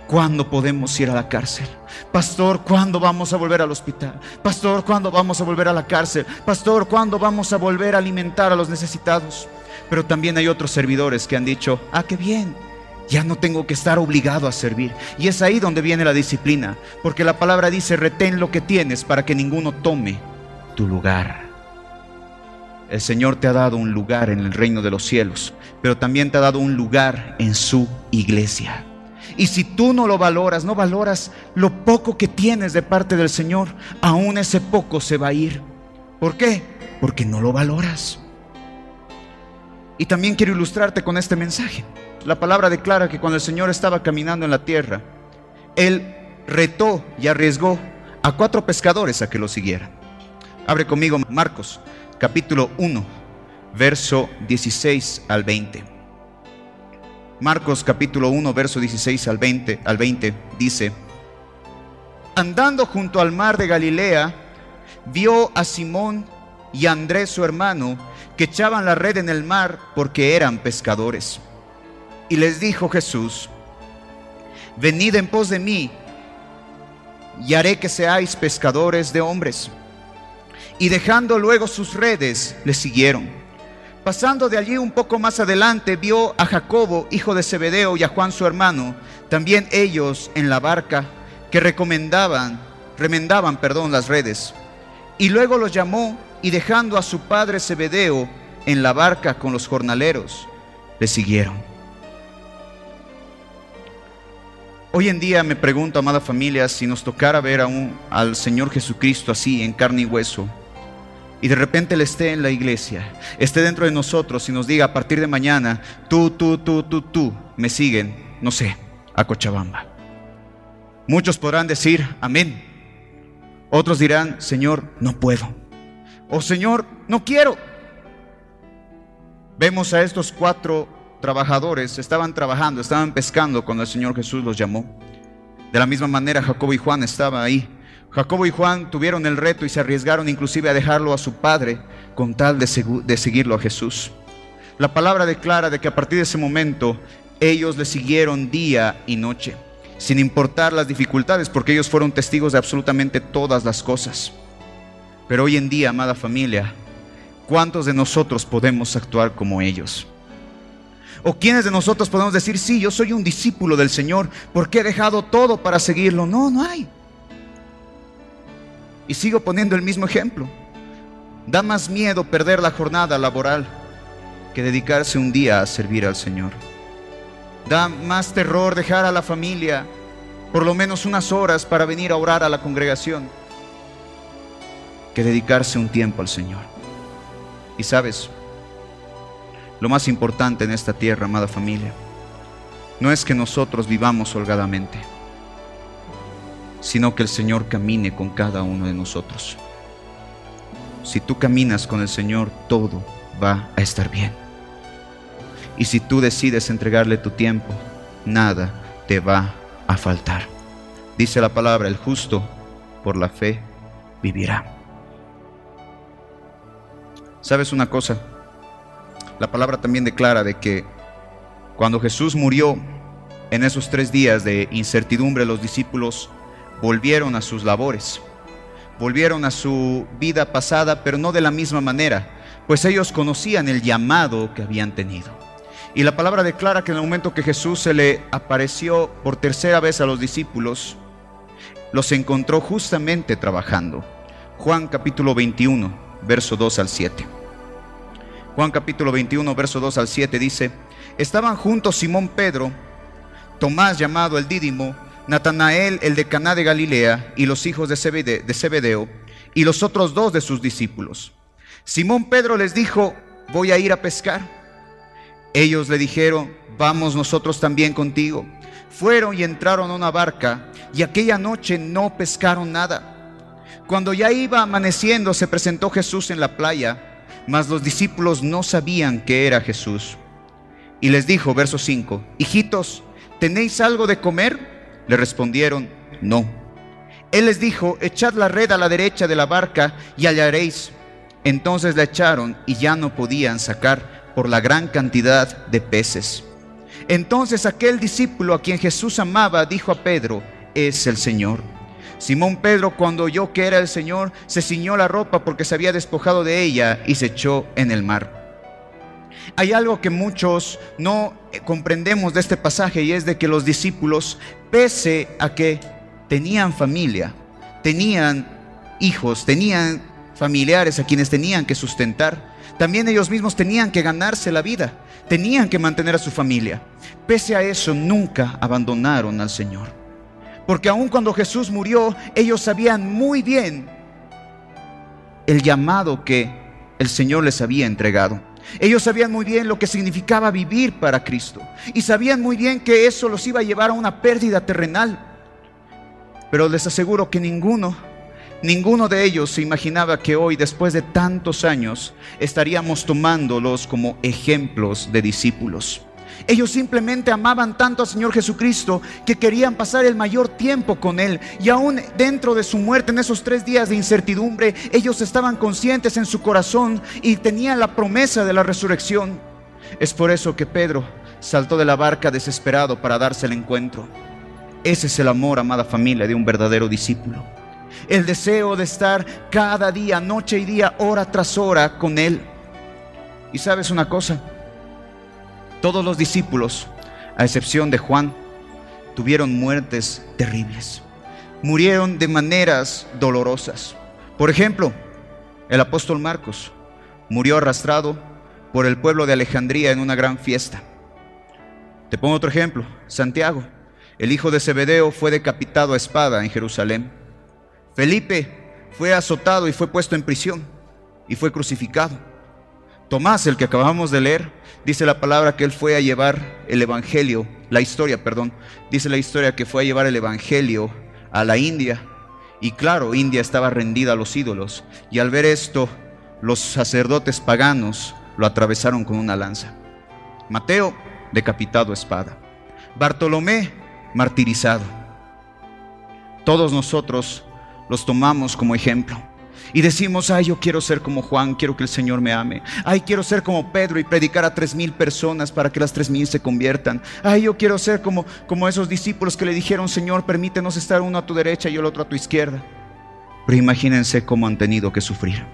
¿cuándo podemos ir a la cárcel? Pastor, ¿cuándo vamos a volver al hospital? Pastor, ¿cuándo vamos a volver a la cárcel? Pastor, ¿cuándo vamos a volver a alimentar a los necesitados? Pero también hay otros servidores que han dicho, ah, qué bien, ya no tengo que estar obligado a servir. Y es ahí donde viene la disciplina, porque la palabra dice, retén lo que tienes para que ninguno tome tu lugar. El Señor te ha dado un lugar en el reino de los cielos, pero también te ha dado un lugar en su iglesia. Y si tú no lo valoras, no valoras lo poco que tienes de parte del Señor, aún ese poco se va a ir. ¿Por qué? Porque no lo valoras. Y también quiero ilustrarte con este mensaje. La palabra declara que cuando el Señor estaba caminando en la tierra, Él retó y arriesgó a cuatro pescadores a que lo siguieran. Abre conmigo Marcos capítulo 1, verso 16 al 20. Marcos capítulo 1, verso 16 al 20, al 20 dice, andando junto al mar de Galilea, vio a Simón y a Andrés su hermano, que echaban la red en el mar porque eran pescadores. Y les dijo Jesús, venid en pos de mí y haré que seáis pescadores de hombres. Y dejando luego sus redes, le siguieron. Pasando de allí un poco más adelante, vio a Jacobo, hijo de Zebedeo, y a Juan su hermano, también ellos en la barca, que recomendaban, remendaban, perdón, las redes. Y luego los llamó y dejando a su padre Zebedeo en la barca con los jornaleros, le siguieron. Hoy en día me pregunto, amada familia, si nos tocara ver a un, al Señor Jesucristo así, en carne y hueso, y de repente Él esté en la iglesia, esté dentro de nosotros y nos diga a partir de mañana, tú, tú, tú, tú, tú, me siguen, no sé, a Cochabamba. Muchos podrán decir, amén. Otros dirán, Señor, no puedo. O Señor, no quiero. Vemos a estos cuatro trabajadores, estaban trabajando, estaban pescando cuando el Señor Jesús los llamó. De la misma manera Jacobo y Juan estaban ahí. Jacobo y Juan tuvieron el reto y se arriesgaron inclusive a dejarlo a su padre con tal de, de seguirlo a Jesús. La palabra declara de que a partir de ese momento ellos le siguieron día y noche, sin importar las dificultades, porque ellos fueron testigos de absolutamente todas las cosas. Pero hoy en día, amada familia, ¿cuántos de nosotros podemos actuar como ellos? ¿O quiénes de nosotros podemos decir, sí, yo soy un discípulo del Señor porque he dejado todo para seguirlo? No, no hay. Y sigo poniendo el mismo ejemplo. Da más miedo perder la jornada laboral que dedicarse un día a servir al Señor. Da más terror dejar a la familia por lo menos unas horas para venir a orar a la congregación que dedicarse un tiempo al Señor. Y sabes, lo más importante en esta tierra, amada familia, no es que nosotros vivamos holgadamente, sino que el Señor camine con cada uno de nosotros. Si tú caminas con el Señor, todo va a estar bien. Y si tú decides entregarle tu tiempo, nada te va a faltar. Dice la palabra, el justo por la fe vivirá. ¿Sabes una cosa? La palabra también declara de que cuando Jesús murió en esos tres días de incertidumbre, los discípulos volvieron a sus labores, volvieron a su vida pasada, pero no de la misma manera, pues ellos conocían el llamado que habían tenido. Y la palabra declara que en el momento que Jesús se le apareció por tercera vez a los discípulos, los encontró justamente trabajando. Juan capítulo 21, verso 2 al 7. Juan capítulo 21, verso 2 al 7 dice, estaban juntos Simón Pedro, Tomás llamado el Dídimo, Natanael el de Caná de Galilea y los hijos de Zebedeo y los otros dos de sus discípulos. Simón Pedro les dijo, voy a ir a pescar. Ellos le dijeron, vamos nosotros también contigo. Fueron y entraron a una barca y aquella noche no pescaron nada. Cuando ya iba amaneciendo se presentó Jesús en la playa, mas los discípulos no sabían que era Jesús. Y les dijo, verso 5, hijitos, ¿tenéis algo de comer? Le respondieron, no. Él les dijo, echad la red a la derecha de la barca y hallaréis. Entonces la echaron y ya no podían sacar por la gran cantidad de peces. Entonces aquel discípulo a quien Jesús amaba dijo a Pedro, es el Señor. Simón Pedro, cuando oyó que era el Señor, se ciñó la ropa porque se había despojado de ella y se echó en el mar. Hay algo que muchos no comprendemos de este pasaje y es de que los discípulos, pese a que tenían familia, tenían hijos, tenían familiares a quienes tenían que sustentar, también ellos mismos tenían que ganarse la vida, tenían que mantener a su familia. Pese a eso, nunca abandonaron al Señor. Porque aun cuando Jesús murió, ellos sabían muy bien el llamado que el Señor les había entregado. Ellos sabían muy bien lo que significaba vivir para Cristo y sabían muy bien que eso los iba a llevar a una pérdida terrenal. Pero les aseguro que ninguno, ninguno de ellos se imaginaba que hoy, después de tantos años, estaríamos tomándolos como ejemplos de discípulos. Ellos simplemente amaban tanto al Señor Jesucristo que querían pasar el mayor tiempo con Él. Y aún dentro de su muerte, en esos tres días de incertidumbre, ellos estaban conscientes en su corazón y tenían la promesa de la resurrección. Es por eso que Pedro saltó de la barca desesperado para darse el encuentro. Ese es el amor, amada familia, de un verdadero discípulo. El deseo de estar cada día, noche y día, hora tras hora con Él. Y sabes una cosa, todos los discípulos, a excepción de Juan, tuvieron muertes terribles. Murieron de maneras dolorosas. Por ejemplo, el apóstol Marcos murió arrastrado por el pueblo de Alejandría en una gran fiesta. Te pongo otro ejemplo, Santiago, el hijo de Zebedeo, fue decapitado a espada en Jerusalén. Felipe fue azotado y fue puesto en prisión y fue crucificado. Tomás, el que acabamos de leer, dice la palabra que él fue a llevar el Evangelio, la historia, perdón, dice la historia que fue a llevar el Evangelio a la India. Y claro, India estaba rendida a los ídolos. Y al ver esto, los sacerdotes paganos lo atravesaron con una lanza. Mateo, decapitado espada. Bartolomé, martirizado. Todos nosotros los tomamos como ejemplo. Y decimos, ay, yo quiero ser como Juan, quiero que el Señor me ame. Ay, quiero ser como Pedro y predicar a tres mil personas para que las tres mil se conviertan. Ay, yo quiero ser como, como esos discípulos que le dijeron, Señor, permítenos estar uno a tu derecha y el otro a tu izquierda. Pero imagínense cómo han tenido que sufrir.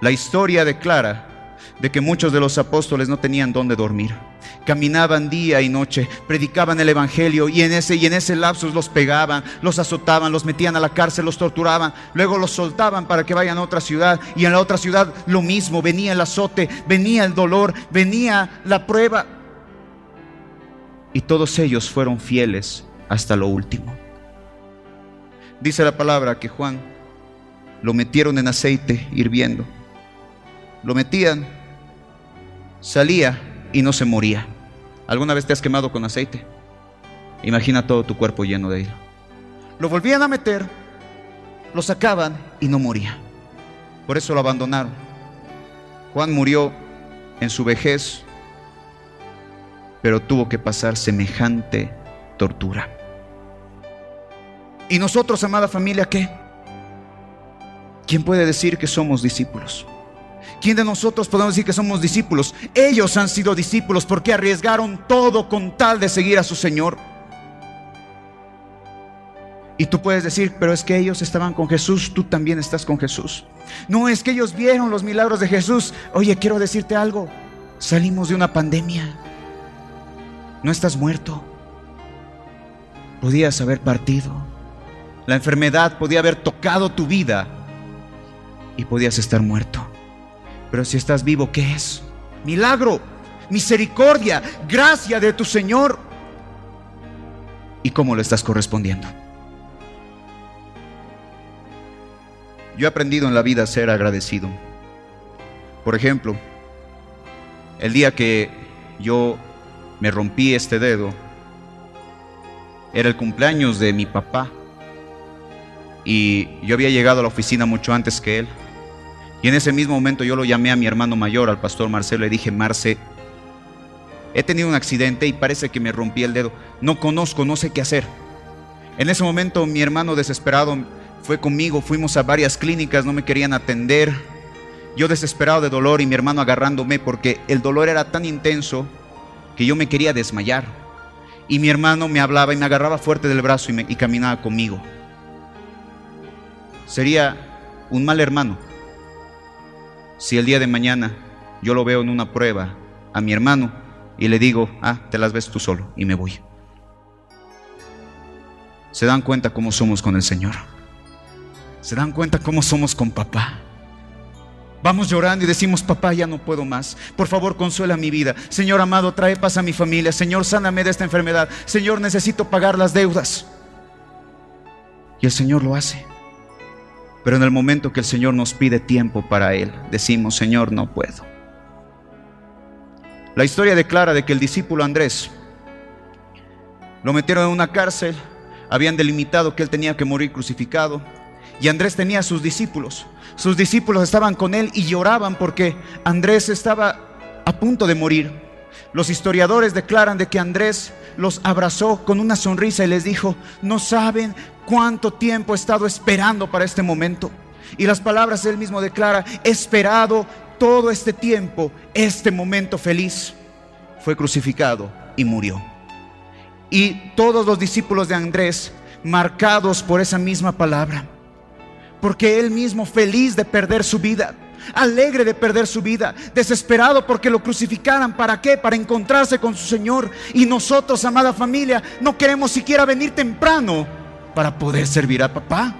La historia declara de que muchos de los apóstoles no tenían dónde dormir. caminaban día y noche, predicaban el Evangelio y en ese, y en ese lapsus los pegaban, los azotaban, los metían a la cárcel, los torturaban, luego los soltaban para que vayan a otra ciudad y en la otra ciudad lo mismo, venía el azote, venía el dolor, venía la prueba. Y todos ellos fueron fieles hasta lo último. Dice la palabra que Juan lo metieron en aceite hirviendo. Lo metían, salía y no se moría. ¿Alguna vez te has quemado con aceite? Imagina todo tu cuerpo lleno de él. Lo volvían a meter, lo sacaban y no moría. Por eso lo abandonaron. Juan murió en su vejez, pero tuvo que pasar semejante tortura. ¿Y nosotros, amada familia, qué? ¿Quién puede decir que somos discípulos? ¿Quién de nosotros podemos decir que somos discípulos? Ellos han sido discípulos porque arriesgaron todo con tal de seguir a su Señor. Y tú puedes decir, pero es que ellos estaban con Jesús, tú también estás con Jesús. No es que ellos vieron los milagros de Jesús. Oye, quiero decirte algo. Salimos de una pandemia. No estás muerto. Podías haber partido. La enfermedad podía haber tocado tu vida y podías estar muerto. Pero si estás vivo, ¿qué es? Milagro, misericordia, gracia de tu Señor. ¿Y cómo lo estás correspondiendo? Yo he aprendido en la vida a ser agradecido. Por ejemplo, el día que yo me rompí este dedo, era el cumpleaños de mi papá y yo había llegado a la oficina mucho antes que él. Y en ese mismo momento yo lo llamé a mi hermano mayor, al pastor Marcelo, le dije, Marce, he tenido un accidente y parece que me rompí el dedo. No conozco, no sé qué hacer. En ese momento mi hermano desesperado fue conmigo, fuimos a varias clínicas, no me querían atender. Yo desesperado de dolor y mi hermano agarrándome porque el dolor era tan intenso que yo me quería desmayar. Y mi hermano me hablaba y me agarraba fuerte del brazo y, y caminaba conmigo sería un mal hermano si el día de mañana yo lo veo en una prueba a mi hermano y le digo, ah, te las ves tú solo y me voy. Se dan cuenta cómo somos con el Señor. Se dan cuenta cómo somos con papá. Vamos llorando y decimos, papá, ya no puedo más. Por favor, consuela mi vida. Señor amado, trae paz a mi familia. Señor, sáname de esta enfermedad. Señor, necesito pagar las deudas. Y el Señor lo hace. Pero en el momento que el Señor nos pide tiempo para Él, decimos, Señor, no puedo. La historia declara de que el discípulo Andrés lo metieron en una cárcel, habían delimitado que él tenía que morir crucificado, y Andrés tenía a sus discípulos. Sus discípulos estaban con él y lloraban porque Andrés estaba a punto de morir. Los historiadores declaran de que Andrés los abrazó con una sonrisa y les dijo, no saben cuánto tiempo he estado esperando para este momento. Y las palabras él mismo declara, he esperado todo este tiempo, este momento feliz. Fue crucificado y murió. Y todos los discípulos de Andrés, marcados por esa misma palabra, porque él mismo feliz de perder su vida, alegre de perder su vida, desesperado porque lo crucificaran. ¿Para qué? Para encontrarse con su Señor. Y nosotros, amada familia, no queremos siquiera venir temprano para poder servir a papá.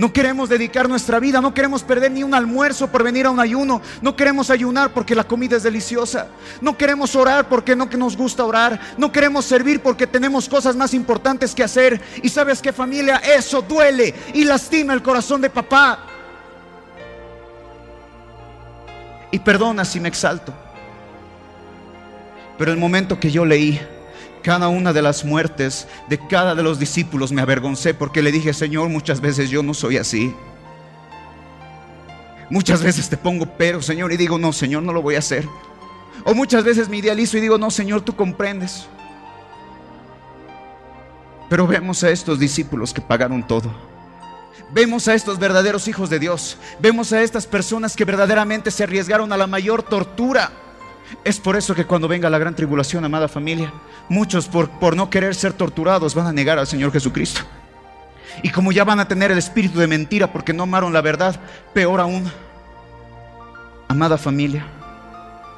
No queremos dedicar nuestra vida, no queremos perder ni un almuerzo por venir a un ayuno, no queremos ayunar porque la comida es deliciosa, no queremos orar porque no que nos gusta orar, no queremos servir porque tenemos cosas más importantes que hacer. Y sabes que familia, eso duele y lastima el corazón de papá. Y perdona si me exalto. Pero el momento que yo leí cada una de las muertes de cada de los discípulos me avergoncé porque le dije, Señor, muchas veces yo no soy así. Muchas veces te pongo pero, Señor, y digo, no, Señor, no lo voy a hacer. O muchas veces me idealizo y digo, no, Señor, tú comprendes. Pero vemos a estos discípulos que pagaron todo. Vemos a estos verdaderos hijos de Dios. Vemos a estas personas que verdaderamente se arriesgaron a la mayor tortura. Es por eso que cuando venga la gran tribulación, amada familia, muchos por, por no querer ser torturados van a negar al Señor Jesucristo. Y como ya van a tener el espíritu de mentira porque no amaron la verdad, peor aún, amada familia,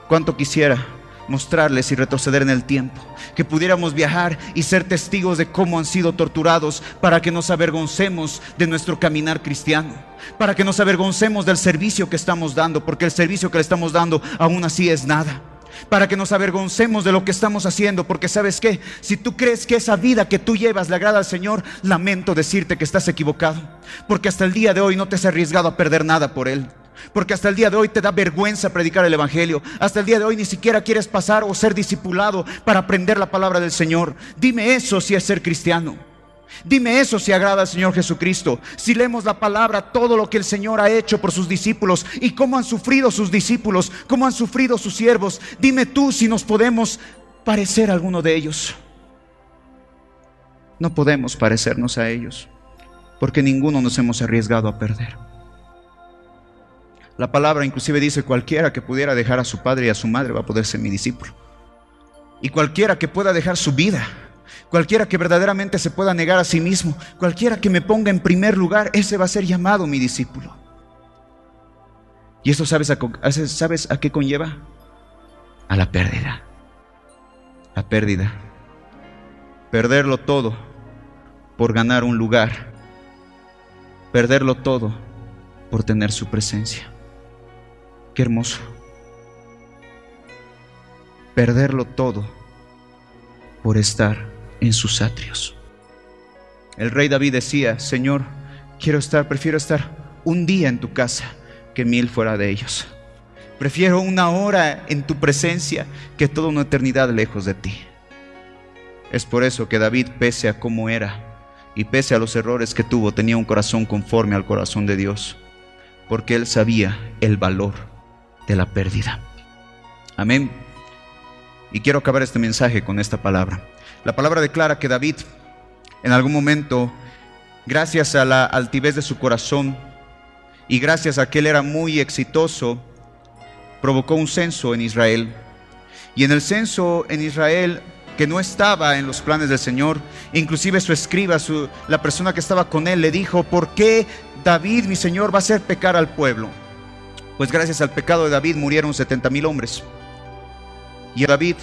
cuánto quisiera mostrarles y retroceder en el tiempo, que pudiéramos viajar y ser testigos de cómo han sido torturados para que nos avergoncemos de nuestro caminar cristiano, para que nos avergoncemos del servicio que estamos dando, porque el servicio que le estamos dando aún así es nada. Para que nos avergoncemos de lo que estamos haciendo, porque sabes qué, si tú crees que esa vida que tú llevas le agrada al Señor, lamento decirte que estás equivocado, porque hasta el día de hoy no te has arriesgado a perder nada por Él. Porque hasta el día de hoy te da vergüenza predicar el Evangelio. Hasta el día de hoy ni siquiera quieres pasar o ser discipulado para aprender la palabra del Señor. Dime eso si es ser cristiano. Dime eso si agrada al Señor Jesucristo. Si leemos la palabra, todo lo que el Señor ha hecho por sus discípulos y cómo han sufrido sus discípulos, cómo han sufrido sus siervos. Dime tú si nos podemos parecer a alguno de ellos. No podemos parecernos a ellos, porque ninguno nos hemos arriesgado a perder. La palabra inclusive dice, cualquiera que pudiera dejar a su padre y a su madre va a poder ser mi discípulo. Y cualquiera que pueda dejar su vida Cualquiera que verdaderamente se pueda negar a sí mismo, cualquiera que me ponga en primer lugar, ese va a ser llamado mi discípulo. ¿Y a, sabes a qué conlleva? A la pérdida. La pérdida. Perderlo todo por ganar un lugar. Perderlo todo por tener su presencia. Qué hermoso. Perderlo todo por estar en sus atrios. El rey David decía, Señor, quiero estar, prefiero estar un día en tu casa que mil fuera de ellos. Prefiero una hora en tu presencia que toda una eternidad lejos de ti. Es por eso que David, pese a cómo era y pese a los errores que tuvo, tenía un corazón conforme al corazón de Dios, porque él sabía el valor de la pérdida. Amén. Y quiero acabar este mensaje con esta palabra. La palabra declara que David en algún momento, gracias a la altivez de su corazón y gracias a que él era muy exitoso, provocó un censo en Israel. Y en el censo en Israel, que no estaba en los planes del Señor, inclusive su escriba, su, la persona que estaba con él, le dijo, ¿por qué David, mi Señor, va a hacer pecar al pueblo? Pues gracias al pecado de David murieron 70 mil hombres. Y David,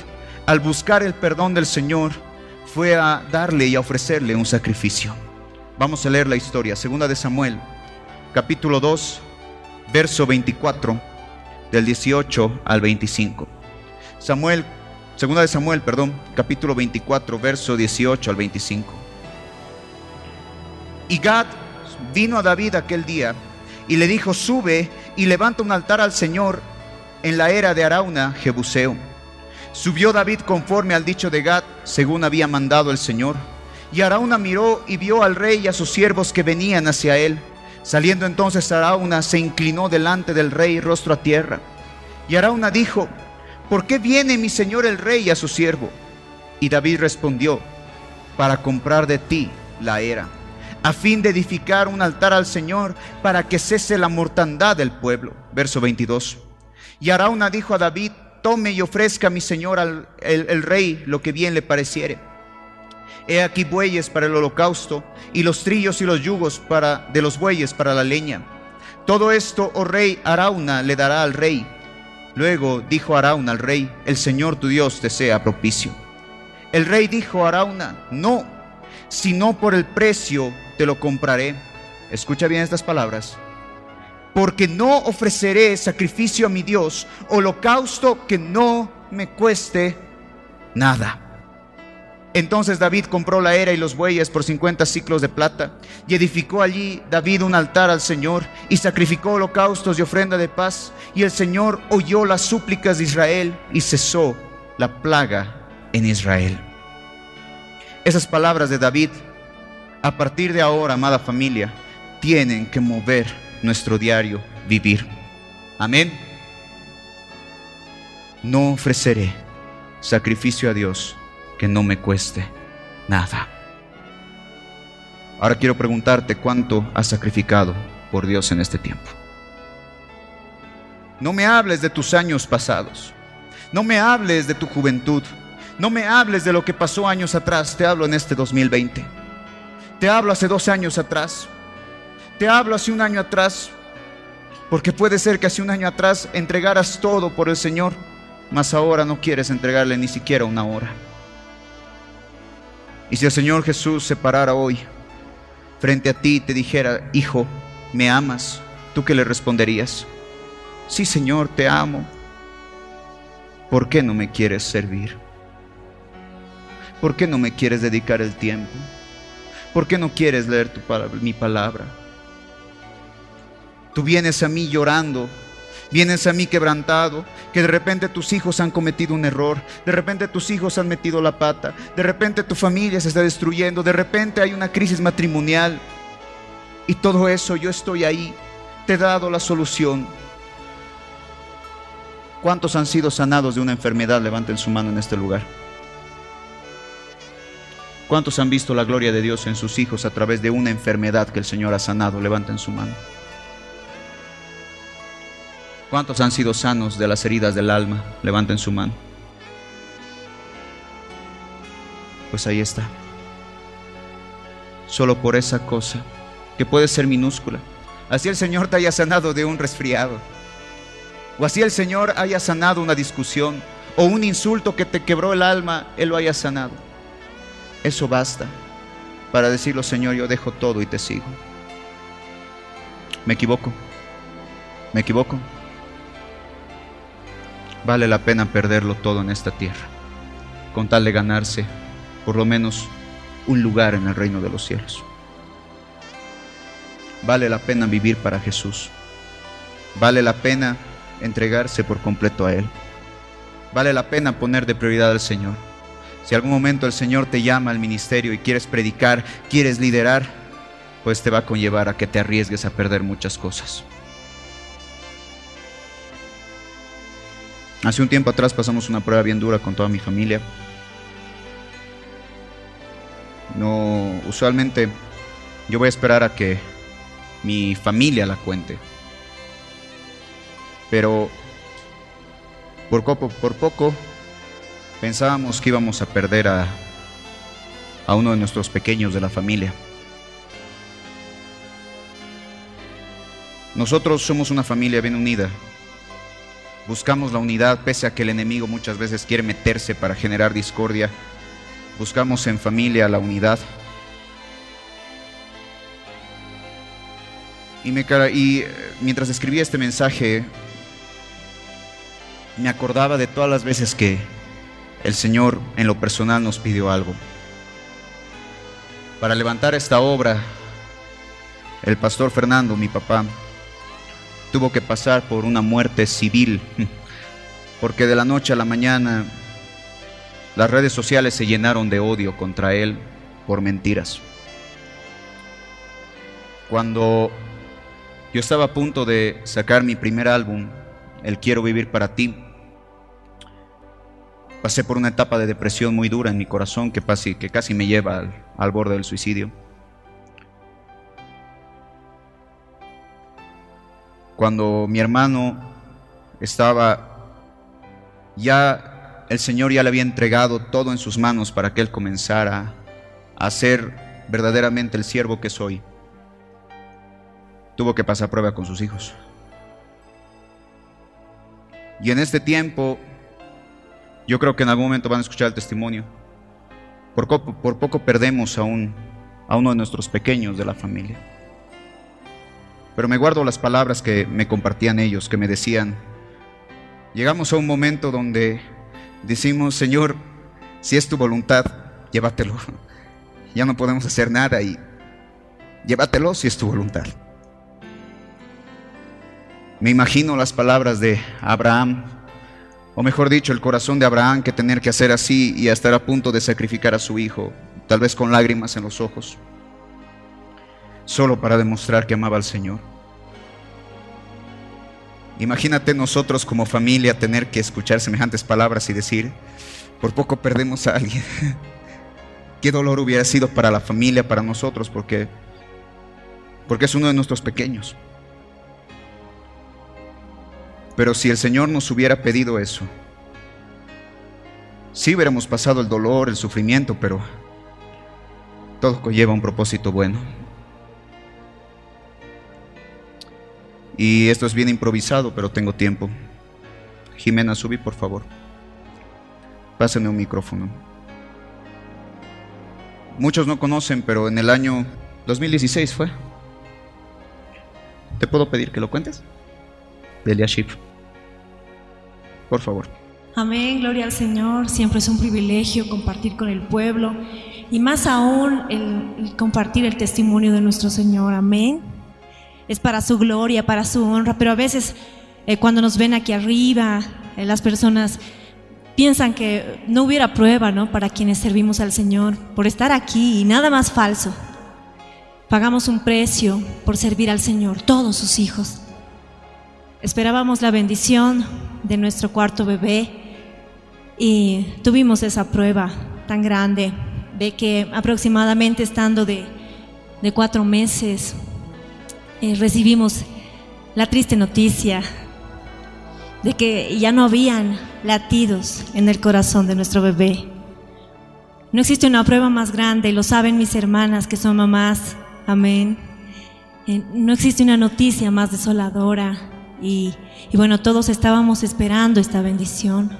al buscar el perdón del Señor, fue a darle y a ofrecerle un sacrificio. Vamos a leer la historia, segunda de Samuel, capítulo 2, verso 24, del 18 al 25. Samuel, segunda de Samuel, perdón, capítulo 24, verso 18 al 25. Y Gad vino a David aquel día y le dijo, sube y levanta un altar al Señor en la era de Arauna, Jebuseo Subió David conforme al dicho de Gad, según había mandado el Señor. Y Arauna miró y vio al rey y a sus siervos que venían hacia él. Saliendo entonces Arauna se inclinó delante del rey rostro a tierra. Y Arauna dijo, ¿por qué viene mi señor el rey a su siervo? Y David respondió, para comprar de ti la era, a fin de edificar un altar al Señor para que cese la mortandad del pueblo. Verso 22. Y Arauna dijo a David, tome y ofrezca a mi señor al, el, rey lo que bien le pareciere. He aquí bueyes para el holocausto y los trillos y los yugos para, de los bueyes para la leña. Todo esto, oh rey, Arauna le dará al rey. Luego dijo Arauna al rey, el Señor tu Dios te sea propicio. El rey dijo a Arauna, no, sino por el precio te lo compraré. Escucha bien estas palabras porque no ofreceré sacrificio a mi Dios, holocausto que no me cueste nada. Entonces David compró la era y los bueyes por 50 ciclos de plata y edificó allí David un altar al Señor y sacrificó holocaustos y ofrenda de paz y el Señor oyó las súplicas de Israel y cesó la plaga en Israel. Esas palabras de David, a partir de ahora, amada familia, tienen que mover nuestro diario vivir. Amén. No ofreceré sacrificio a Dios que no me cueste nada. Ahora quiero preguntarte cuánto has sacrificado por Dios en este tiempo. No me hables de tus años pasados. No me hables de tu juventud. No me hables de lo que pasó años atrás. Te hablo en este 2020. Te hablo hace dos años atrás. Te hablo hace un año atrás, porque puede ser que hace un año atrás entregaras todo por el Señor mas ahora no quieres entregarle ni siquiera una hora. Y si el Señor Jesús se parara hoy frente a ti y te dijera, hijo, ¿me amas? ¿Tú qué le responderías? Sí, Señor, te amo. ¿Por qué no me quieres servir? ¿Por qué no me quieres dedicar el tiempo? ¿Por qué no quieres leer tu mi palabra? Tú vienes a mí llorando, vienes a mí quebrantado, que de repente tus hijos han cometido un error, de repente tus hijos han metido la pata, de repente tu familia se está destruyendo, de repente hay una crisis matrimonial. Y todo eso yo estoy ahí, te he dado la solución. ¿Cuántos han sido sanados de una enfermedad? Levanten su mano en este lugar. ¿Cuántos han visto la gloria de Dios en sus hijos a través de una enfermedad que el Señor ha sanado? Levanten su mano. ¿Cuántos han sido sanos de las heridas del alma? Levanten su mano. Pues ahí está. Solo por esa cosa, que puede ser minúscula. Así el Señor te haya sanado de un resfriado. O así el Señor haya sanado una discusión. O un insulto que te quebró el alma, Él lo haya sanado. Eso basta para decirlo, Señor, yo dejo todo y te sigo. Me equivoco. Me equivoco. Vale la pena perderlo todo en esta tierra, con tal de ganarse por lo menos un lugar en el reino de los cielos. Vale la pena vivir para Jesús. Vale la pena entregarse por completo a Él. Vale la pena poner de prioridad al Señor. Si algún momento el Señor te llama al ministerio y quieres predicar, quieres liderar, pues te va a conllevar a que te arriesgues a perder muchas cosas. Hace un tiempo atrás pasamos una prueba bien dura con toda mi familia. No, usualmente yo voy a esperar a que mi familia la cuente. Pero por poco, por poco Pensábamos que íbamos a perder a, a uno de nuestros pequeños de la familia. Nosotros somos una familia bien unida. Buscamos la unidad pese a que el enemigo muchas veces quiere meterse para generar discordia. Buscamos en familia la unidad. Y, me, y eh, mientras escribía este mensaje, me acordaba de todas las veces que el Señor en lo personal nos pidió algo. Para levantar esta obra, el pastor Fernando, mi papá, tuvo que pasar por una muerte civil, porque de la noche a la mañana las redes sociales se llenaron de odio contra él por mentiras. Cuando yo estaba a punto de sacar mi primer álbum, El Quiero Vivir para Ti, Pasé por una etapa de depresión muy dura en mi corazón que, casi me lleva al, borde del suicidio. Cuando mi hermano estaba, ya el Señor ya le había entregado todo en sus manos para que él comenzara a ser verdaderamente el siervo que soy. Tuvo que pasar prueba con sus hijos. Y en este tiempo yo creo que en algún momento van a escuchar el testimonio. Por, poco perdemos a, a uno de nuestros pequeños de la familia. Pero me guardo las palabras que me compartían ellos, que me decían, llegamos a un momento donde decimos, Señor, si es tu voluntad, llévatelo. Ya no podemos hacer nada y llévatelo si es tu voluntad. Me imagino las palabras de Abraham o mejor dicho, el corazón de Abraham que tener que hacer así y estar a punto de sacrificar a su hijo, tal vez con lágrimas en los ojos, solo para demostrar que amaba al Señor. Imagínate nosotros como familia tener que escuchar semejantes palabras y decir, por poco perdemos a alguien. Qué dolor hubiera sido para la familia, para nosotros, porque, porque es uno de nuestros pequeños. Pero si el Señor nos hubiera pedido eso, sí hubiéramos pasado el dolor, el sufrimiento, pero todo conlleva un propósito bueno. Y esto es bien improvisado, pero tengo tiempo. Jimena, subí por favor. Pásenme un micrófono. Muchos no conocen, pero en el año 2016 fue. ¿Te puedo pedir que lo cuentes? De Eliashib. Por favor. Amén, gloria al Señor. Siempre es un privilegio compartir con el pueblo y más aún el, compartir el testimonio de nuestro Señor. Amén. Es para su gloria, para su honra, pero a veces eh, cuando nos ven aquí arriba, eh, las personas piensan que no hubiera prueba, ¿no? Para quienes servimos al Señor, por estar aquí y nada más falso. Pagamos un precio por servir al Señor, todos sus hijos. Esperábamos la bendición de nuestro cuarto bebé y tuvimos esa prueba tan grande de que aproximadamente estando de, cuatro meses eh, recibimos la triste noticia de que ya no habían latidos en el corazón de nuestro bebé. No existe una prueba más grande, lo saben mis hermanas que son mamás, amén. Eh, no existe una noticia más desoladora y, bueno, todos estábamos esperando esta bendición.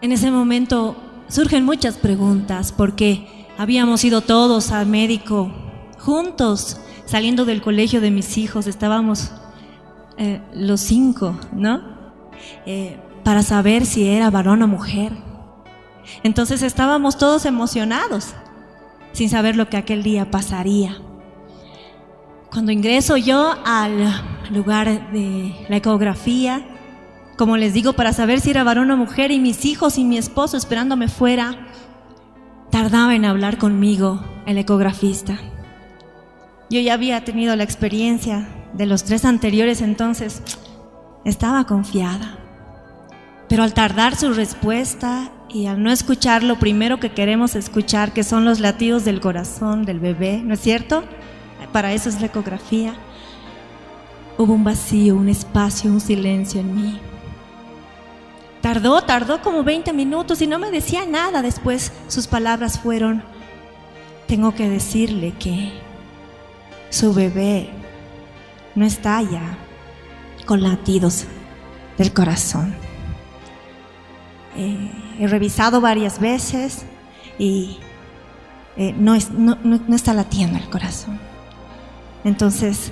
En ese momento surgen muchas preguntas porque habíamos ido todos al médico juntos, saliendo del colegio de mis hijos, estábamos eh, los cinco, ¿no? Eh, para saber si era varón o mujer. Entonces estábamos todos emocionados, sin saber lo que aquel día pasaría. Cuando ingreso yo al lugar de la ecografía, como les digo, para saber si era varón o mujer, y mis hijos y mi esposo esperándome fuera, tardaba en hablar conmigo el ecografista. Yo ya había tenido la experiencia de los tres anteriores, entonces estaba confiada. Pero al tardar su respuesta y al no escuchar lo primero que queremos escuchar, que son los latidos del corazón del bebé, ¿no es cierto? Para eso es la ecografía. Hubo un vacío, un espacio, un silencio en mí. Tardó, tardó como 20 minutos y no me decía nada. Después sus palabras fueron, tengo que decirle que su bebé no está ya con latidos del corazón. Eh, he revisado varias veces y eh, no, no está latiendo el corazón. Entonces,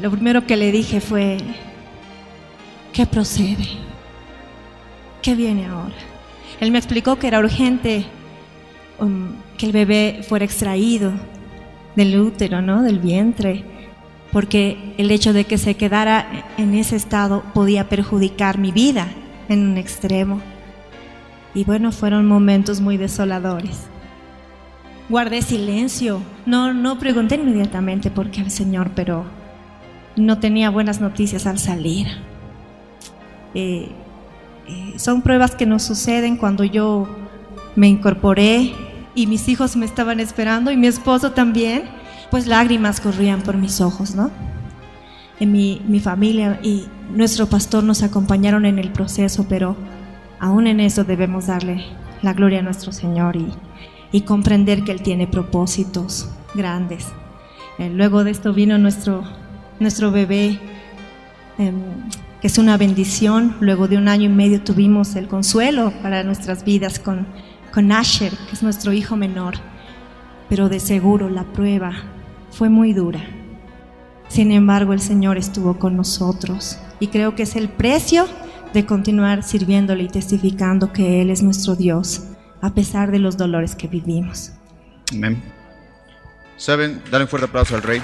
lo primero que le dije fue, ¿qué procede? ¿Qué viene ahora? Él me explicó que era urgente um, que el bebé fuera extraído del útero, ¿no? Del vientre, porque el hecho de que se quedara en ese estado podía perjudicar mi vida en un extremo. Y bueno, fueron momentos muy desoladores. Guardé silencio, no, no pregunté inmediatamente por qué al Señor, pero no tenía buenas noticias al salir. Eh, eh, son pruebas que nos suceden cuando yo me incorporé y mis hijos me estaban esperando y mi esposo también, pues lágrimas corrían por mis ojos, ¿no? En mi, mi familia y nuestro pastor nos acompañaron en el proceso, pero aún en eso debemos darle la gloria a nuestro Señor y, y comprender que Él tiene propósitos grandes. Eh, luego de esto vino nuestro, nuestro bebé, eh, que es una bendición. Luego de un año y medio tuvimos el consuelo para nuestras vidas con con Asher, que es nuestro hijo menor, pero de seguro la prueba fue muy dura. Sin embargo, el Señor estuvo con nosotros y creo que es el precio de continuar sirviéndole y testificando que Él es nuestro Dios, a pesar de los dolores que vivimos. Amén. ¿Saben? Dale un fuerte aplauso al Rey.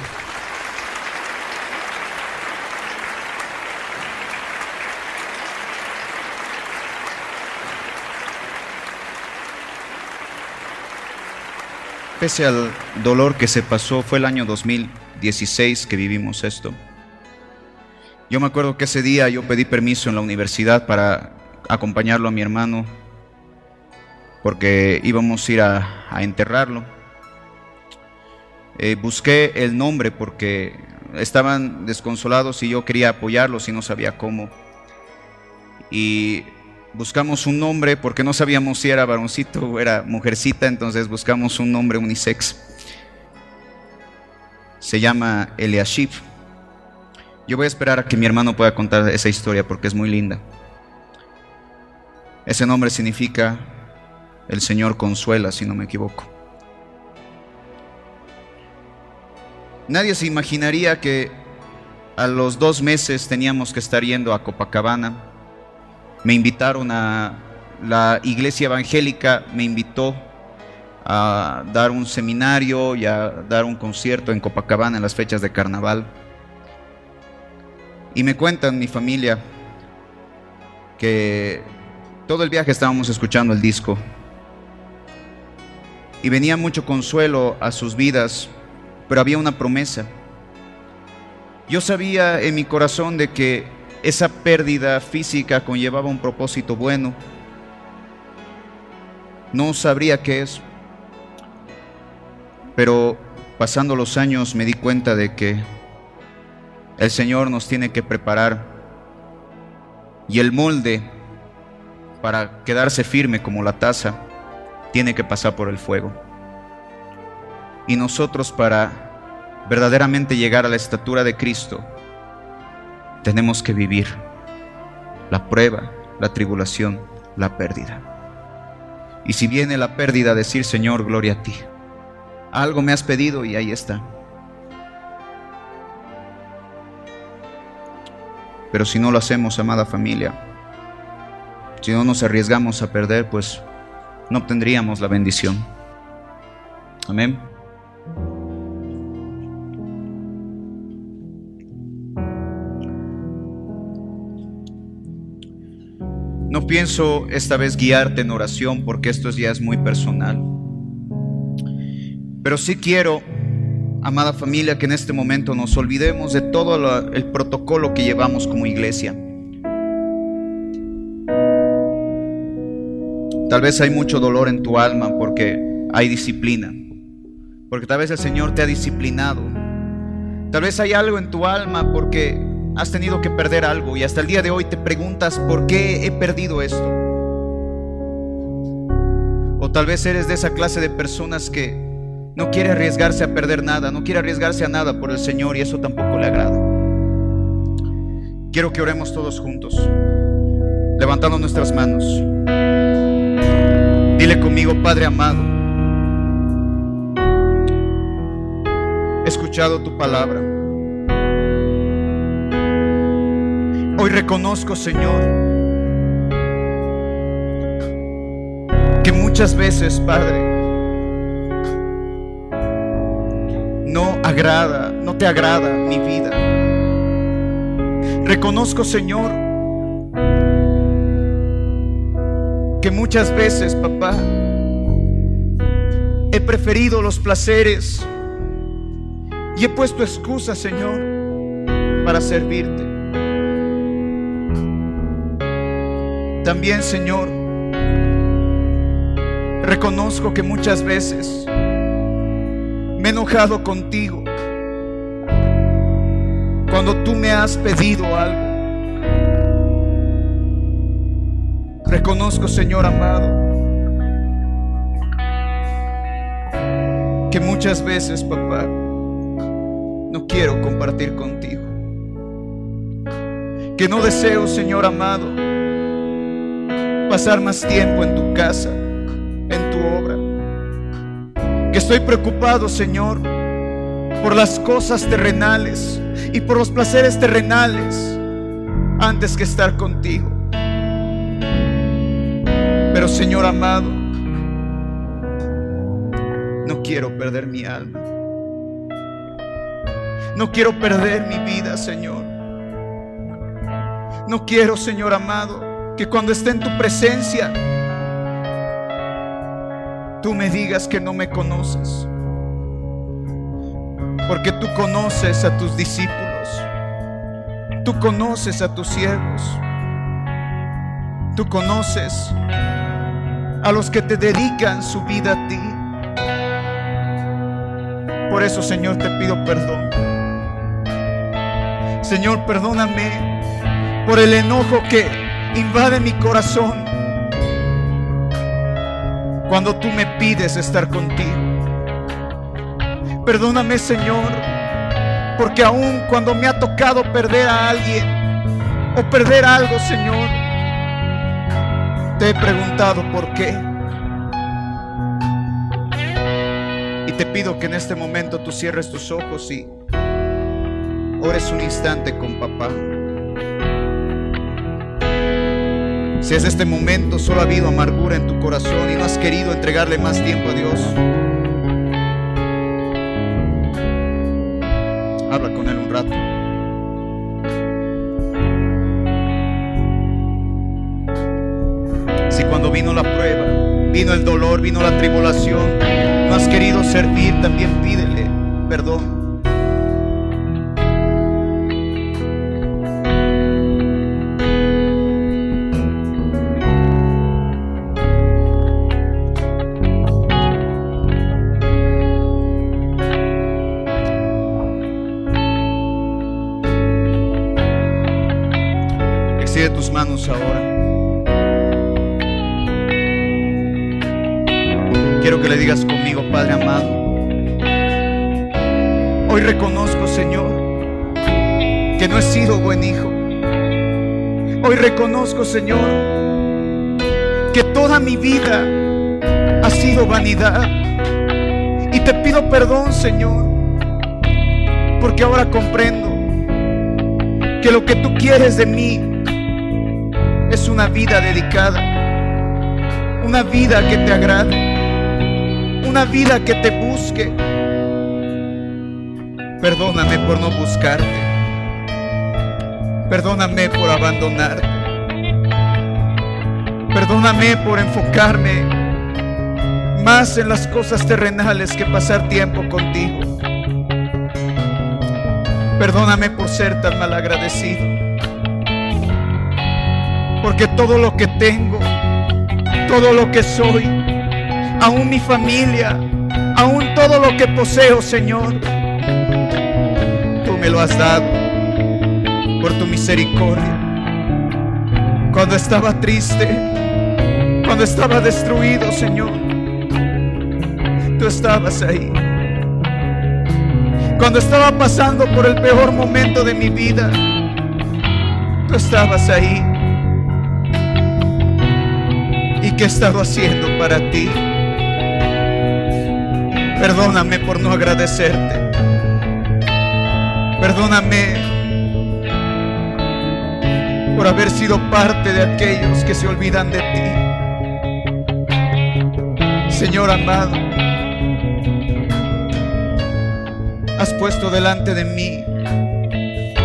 Pese al dolor que se pasó, fue el año 2016 que vivimos esto. Yo me acuerdo que ese día yo pedí permiso en la universidad para acompañarlo a mi hermano, porque íbamos a ir a, enterrarlo. Eh, busqué el nombre porque estaban desconsolados y yo quería apoyarlos y no sabía cómo. Y buscamos un nombre porque no sabíamos si era varoncito o era mujercita, entonces buscamos un nombre unisex. Se llama Eliashib. Yo voy a esperar a que mi hermano pueda contar esa historia porque es muy linda. Ese nombre significa el Señor consuela, si no me equivoco. Nadie se imaginaría que a los dos meses teníamos que estar yendo a Copacabana. Me invitaron a la iglesia evangélica, me invitó a dar un seminario y a dar un concierto en Copacabana en las fechas de carnaval. Y me cuentan mi familia que todo el viaje estábamos escuchando el disco y venía mucho consuelo a sus vidas, pero había una promesa. Yo sabía en mi corazón de que esa pérdida física conllevaba un propósito bueno. No sabría qué es, pero pasando los años me di cuenta de que el Señor nos tiene que preparar y el molde para quedarse firme como la taza tiene que pasar por el fuego. Y nosotros para verdaderamente llegar a la estatura de Cristo tenemos que vivir la prueba, la tribulación, la pérdida. Y si viene la pérdida, decir Señor, gloria a ti. Algo me has pedido y ahí está. Pero si no lo hacemos, amada familia, si no nos arriesgamos a perder, pues no obtendríamos la bendición. Amén. Pienso esta vez guiarte en oración porque esto ya es muy personal. Pero sí quiero amada familia, que en este momento nos olvidemos de todo el protocolo que llevamos como iglesia. Tal vez hay mucho dolor en tu alma porque hay disciplina, porque tal vez el Señor te ha disciplinado. Tal vez hay algo en tu alma porque has tenido que perder algo y hasta el día de hoy te preguntas por qué he perdido esto. O tal vez eres de esa clase de personas que no quiere arriesgarse a perder nada, no quiere arriesgarse a nada por el Señor y eso tampoco le agrada. Quiero que oremos todos juntos, levantando nuestras manos. Dile conmigo, Padre amado, he escuchado tu palabra. Hoy reconozco, Señor, que muchas veces, Padre, no agrada, no te agrada mi vida. Reconozco, Señor, que muchas veces, papá, he preferido los placeres y he puesto excusas, Señor, para servirte. También, Señor, reconozco que muchas veces me he enojado contigo cuando tú me has pedido algo. Reconozco, Señor amado, que muchas veces, papá, no quiero compartir contigo. Que no deseo, Señor amado, pasar más tiempo en tu casa, en tu obra que estoy preocupado, Señor, por las cosas terrenales y por los placeres terrenales antes que estar contigo. Pero, Señor amado, no quiero perder mi alma. No quiero perder mi vida, Señor. No quiero, Señor amado, que cuando esté en tu presencia, tú me digas que no me conoces. Porque tú conoces a tus discípulos. Tú conoces a tus siervos. Tú conoces a los que te dedican su vida a ti. Por eso, Señor, te pido perdón. Señor, perdóname por el enojo que invade mi corazón cuando tú me pides estar contigo. Perdóname, Señor, porque aún cuando me ha tocado perder a alguien o perder algo, Señor, Te he preguntado por qué. Y te pido que en este momento tú cierres tus ojos y ores un instante con papá. Si es este momento solo ha habido amargura en tu corazón y no has querido entregarle más tiempo a Dios, habla con Él un rato. Si cuando vino la prueba, vino el dolor, vino la tribulación, no has querido servir, también pídele perdón. Ahora. Quiero que le digas conmigo, Padre amado. Hoy reconozco, Señor, que no he sido buen hijo. Hoy reconozco, Señor, que toda mi vida ha sido vanidad. Y te pido perdón, Señor, porque ahora comprendo que lo que tú quieres de mí una vida dedicada, una vida que te agrade, una vida que te busque. Perdóname por no buscarte. Perdóname por abandonarte. Perdóname por enfocarme más en las cosas terrenales que pasar tiempo contigo. Perdóname por ser tan mal agradecido. Porque todo lo que tengo, todo lo que soy, aún mi familia, aún todo lo que poseo, Señor, tú me lo has dado por tu misericordia. Cuando estaba triste, cuando estaba destruido, Señor, tú estabas ahí. Cuando estaba pasando por el peor momento de mi vida, tú estabas ahí. He estado haciendo para ti. Perdóname por no agradecerte. Perdóname por haber sido parte de aquellos que se olvidan de ti. Señor amado, has puesto delante de mí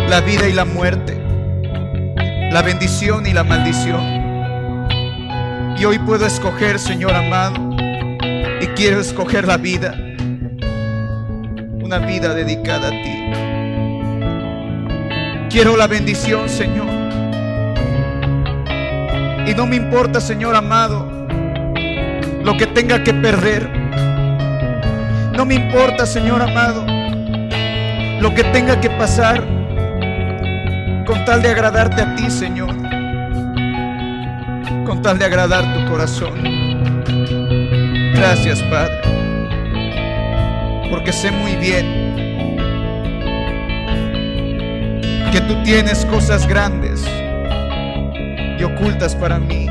la vida y la muerte, la bendición y la maldición. Y hoy puedo escoger, Señor amado, y quiero escoger la vida, una vida dedicada a ti. Quiero la bendición, Señor. Y no me importa, Señor amado, lo que tenga que perder. No me importa, Señor amado, lo que tenga que pasar con tal de agradarte a ti, Señor con tal de agradar tu corazón. Gracias, Padre, porque sé muy bien que tú tienes cosas grandes y ocultas para mí.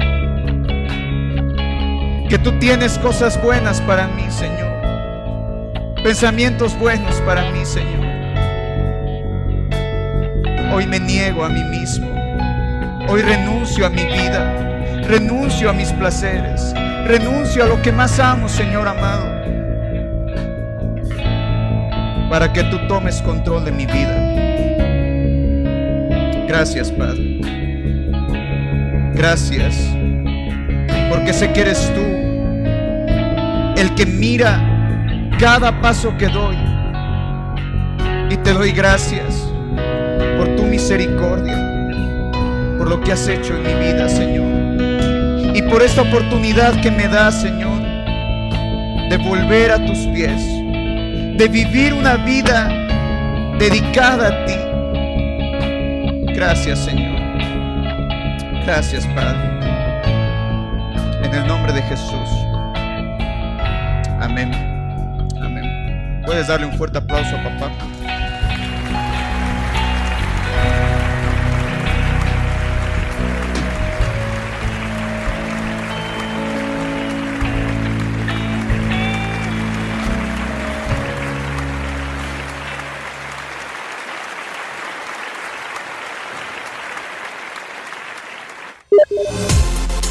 Que tú tienes cosas buenas para mí, Señor. Pensamientos buenos para mí, Señor. Hoy me niego a mí mismo. Hoy renuncio a mi vida renuncio a mis placeres, renuncio a lo que más amo, Señor amado, para que tú tomes control de mi vida. Gracias, Padre. Gracias, porque sé que eres tú el que mira cada paso que doy. Y te doy gracias por tu misericordia, por lo que has hecho en mi vida, Señor por esta oportunidad que me das, Señor, de volver a tus pies, de vivir una vida dedicada a ti. Gracias, Señor. Gracias, Padre. En el nombre de Jesús. Amén. Amén. Puedes darle un fuerte aplauso a papá.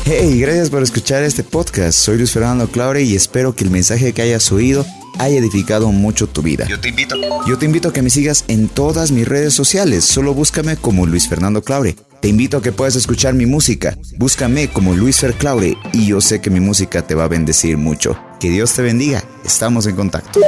Hey, gracias por escuchar este podcast. Soy Luis Fernando Claure y espero que el mensaje que hayas oído haya edificado mucho tu vida. Yo te invito. Yo te invito a que me sigas en todas mis redes sociales. Solo búscame como Luis Fernando Claure. Te invito a que puedas escuchar mi música. Búscame como Luis Fer Claure y yo sé que mi música te va a bendecir mucho. Que Dios te bendiga. Estamos en contacto.